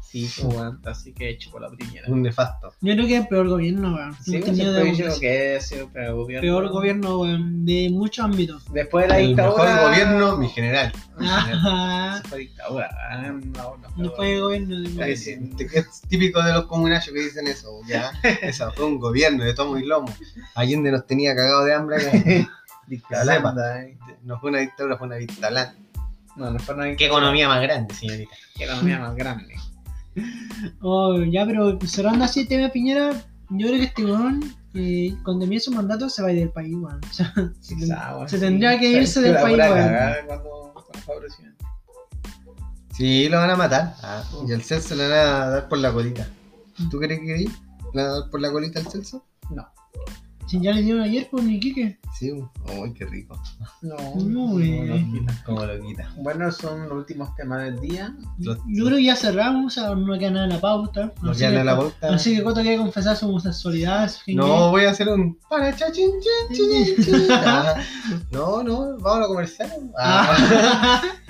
Sí, weón. Así que hecho por la primera. Un nefasto. Yo creo que es peor gobierno, weón. Sí, he dicho que es el peor gobierno. Peor gobierno, weón, de muchos ámbitos. Después de la El dictadura. mejor gobierno, mi general. Ajá. Se fue dictadura. ah, No, no, No fue gobierno de Ahí Es, típico de los comunarios que dicen eso, ya. Eso fue un gobierno de tomo y lomo. Allende nos tenía cagado de hambre. acá. Dictadura. eh. No fue una dictadura, fue una dictalán. No, no fue una Qué economía más grande, señorita. Qué economía más grande. Oh, ya, pero cerrando así el tema de Piñera, yo creo que este weón, eh, cuando termine su mandato, se va a ir del país, weón. O sea, se, weón, se sí. tendría que irse Se del país, weón. Sí, lo van a matar. Ah, y al Celso le van a dar por la colita. ¿Tú crees que ahí? ¿Le van a dar por la colita al Celso? No. Si ya le dieron ayer por mi Quique. Sí, uy, qué rico. No, No, no, no. Como lo quita. Bueno, son los últimos temas del día. Los- Yo creo que ya cerramos, o sea, no queda nada en la pauta. Nos Así llenan que- la pauta. Así que Coto quiere confesar su homosexualidad. su No, voy a hacer un para chachín, chin, chin, chin. Ah, No, no, vamos a conversar. Ah, Ah.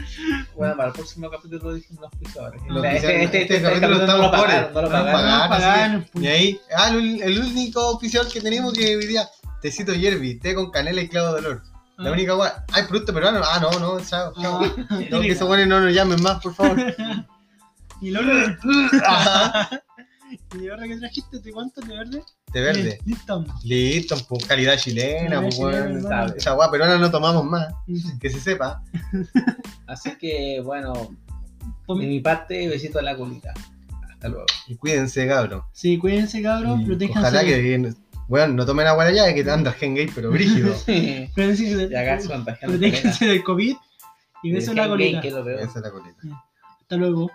Bueno, para el próximo capítulo dijimos los auspiciadores. Los Este, auspiciadores. este, este, Este este capítulo no lo estamos pagaron, no lo pobres. pagaron. No No, pagar, pagaron, así que- Y ahí, ah, el, el único oficial que tenemos que hoy día, tecito Yerby, té con canela y clavo de olor. La Ah. única guay, hay producto peruano. Ah, no, no, chao, chao. Ah, No, que esos buenos no nos llamen más, por favor. Y. Ajá. ¿Y verdad que trajiste? ¿Te cuánto de verde? De verde. Listo. Listo, pues calidad chilena, pues bueno. Esa guay peruana no tomamos más, que se sepa. Así que, bueno, de mi parte, besito a la colita. Hasta luego. Y cuídense, cabrón. Sí, cuídense, cabros. Y Protéjanse. Ojalá que, bueno, no tomen agua allá, que te anda gen gay, pero brígido. Protéjanse, Y acá se contagian. protéjanse del COVID. Y besos en la colita. Esa es la coleta. Hasta luego.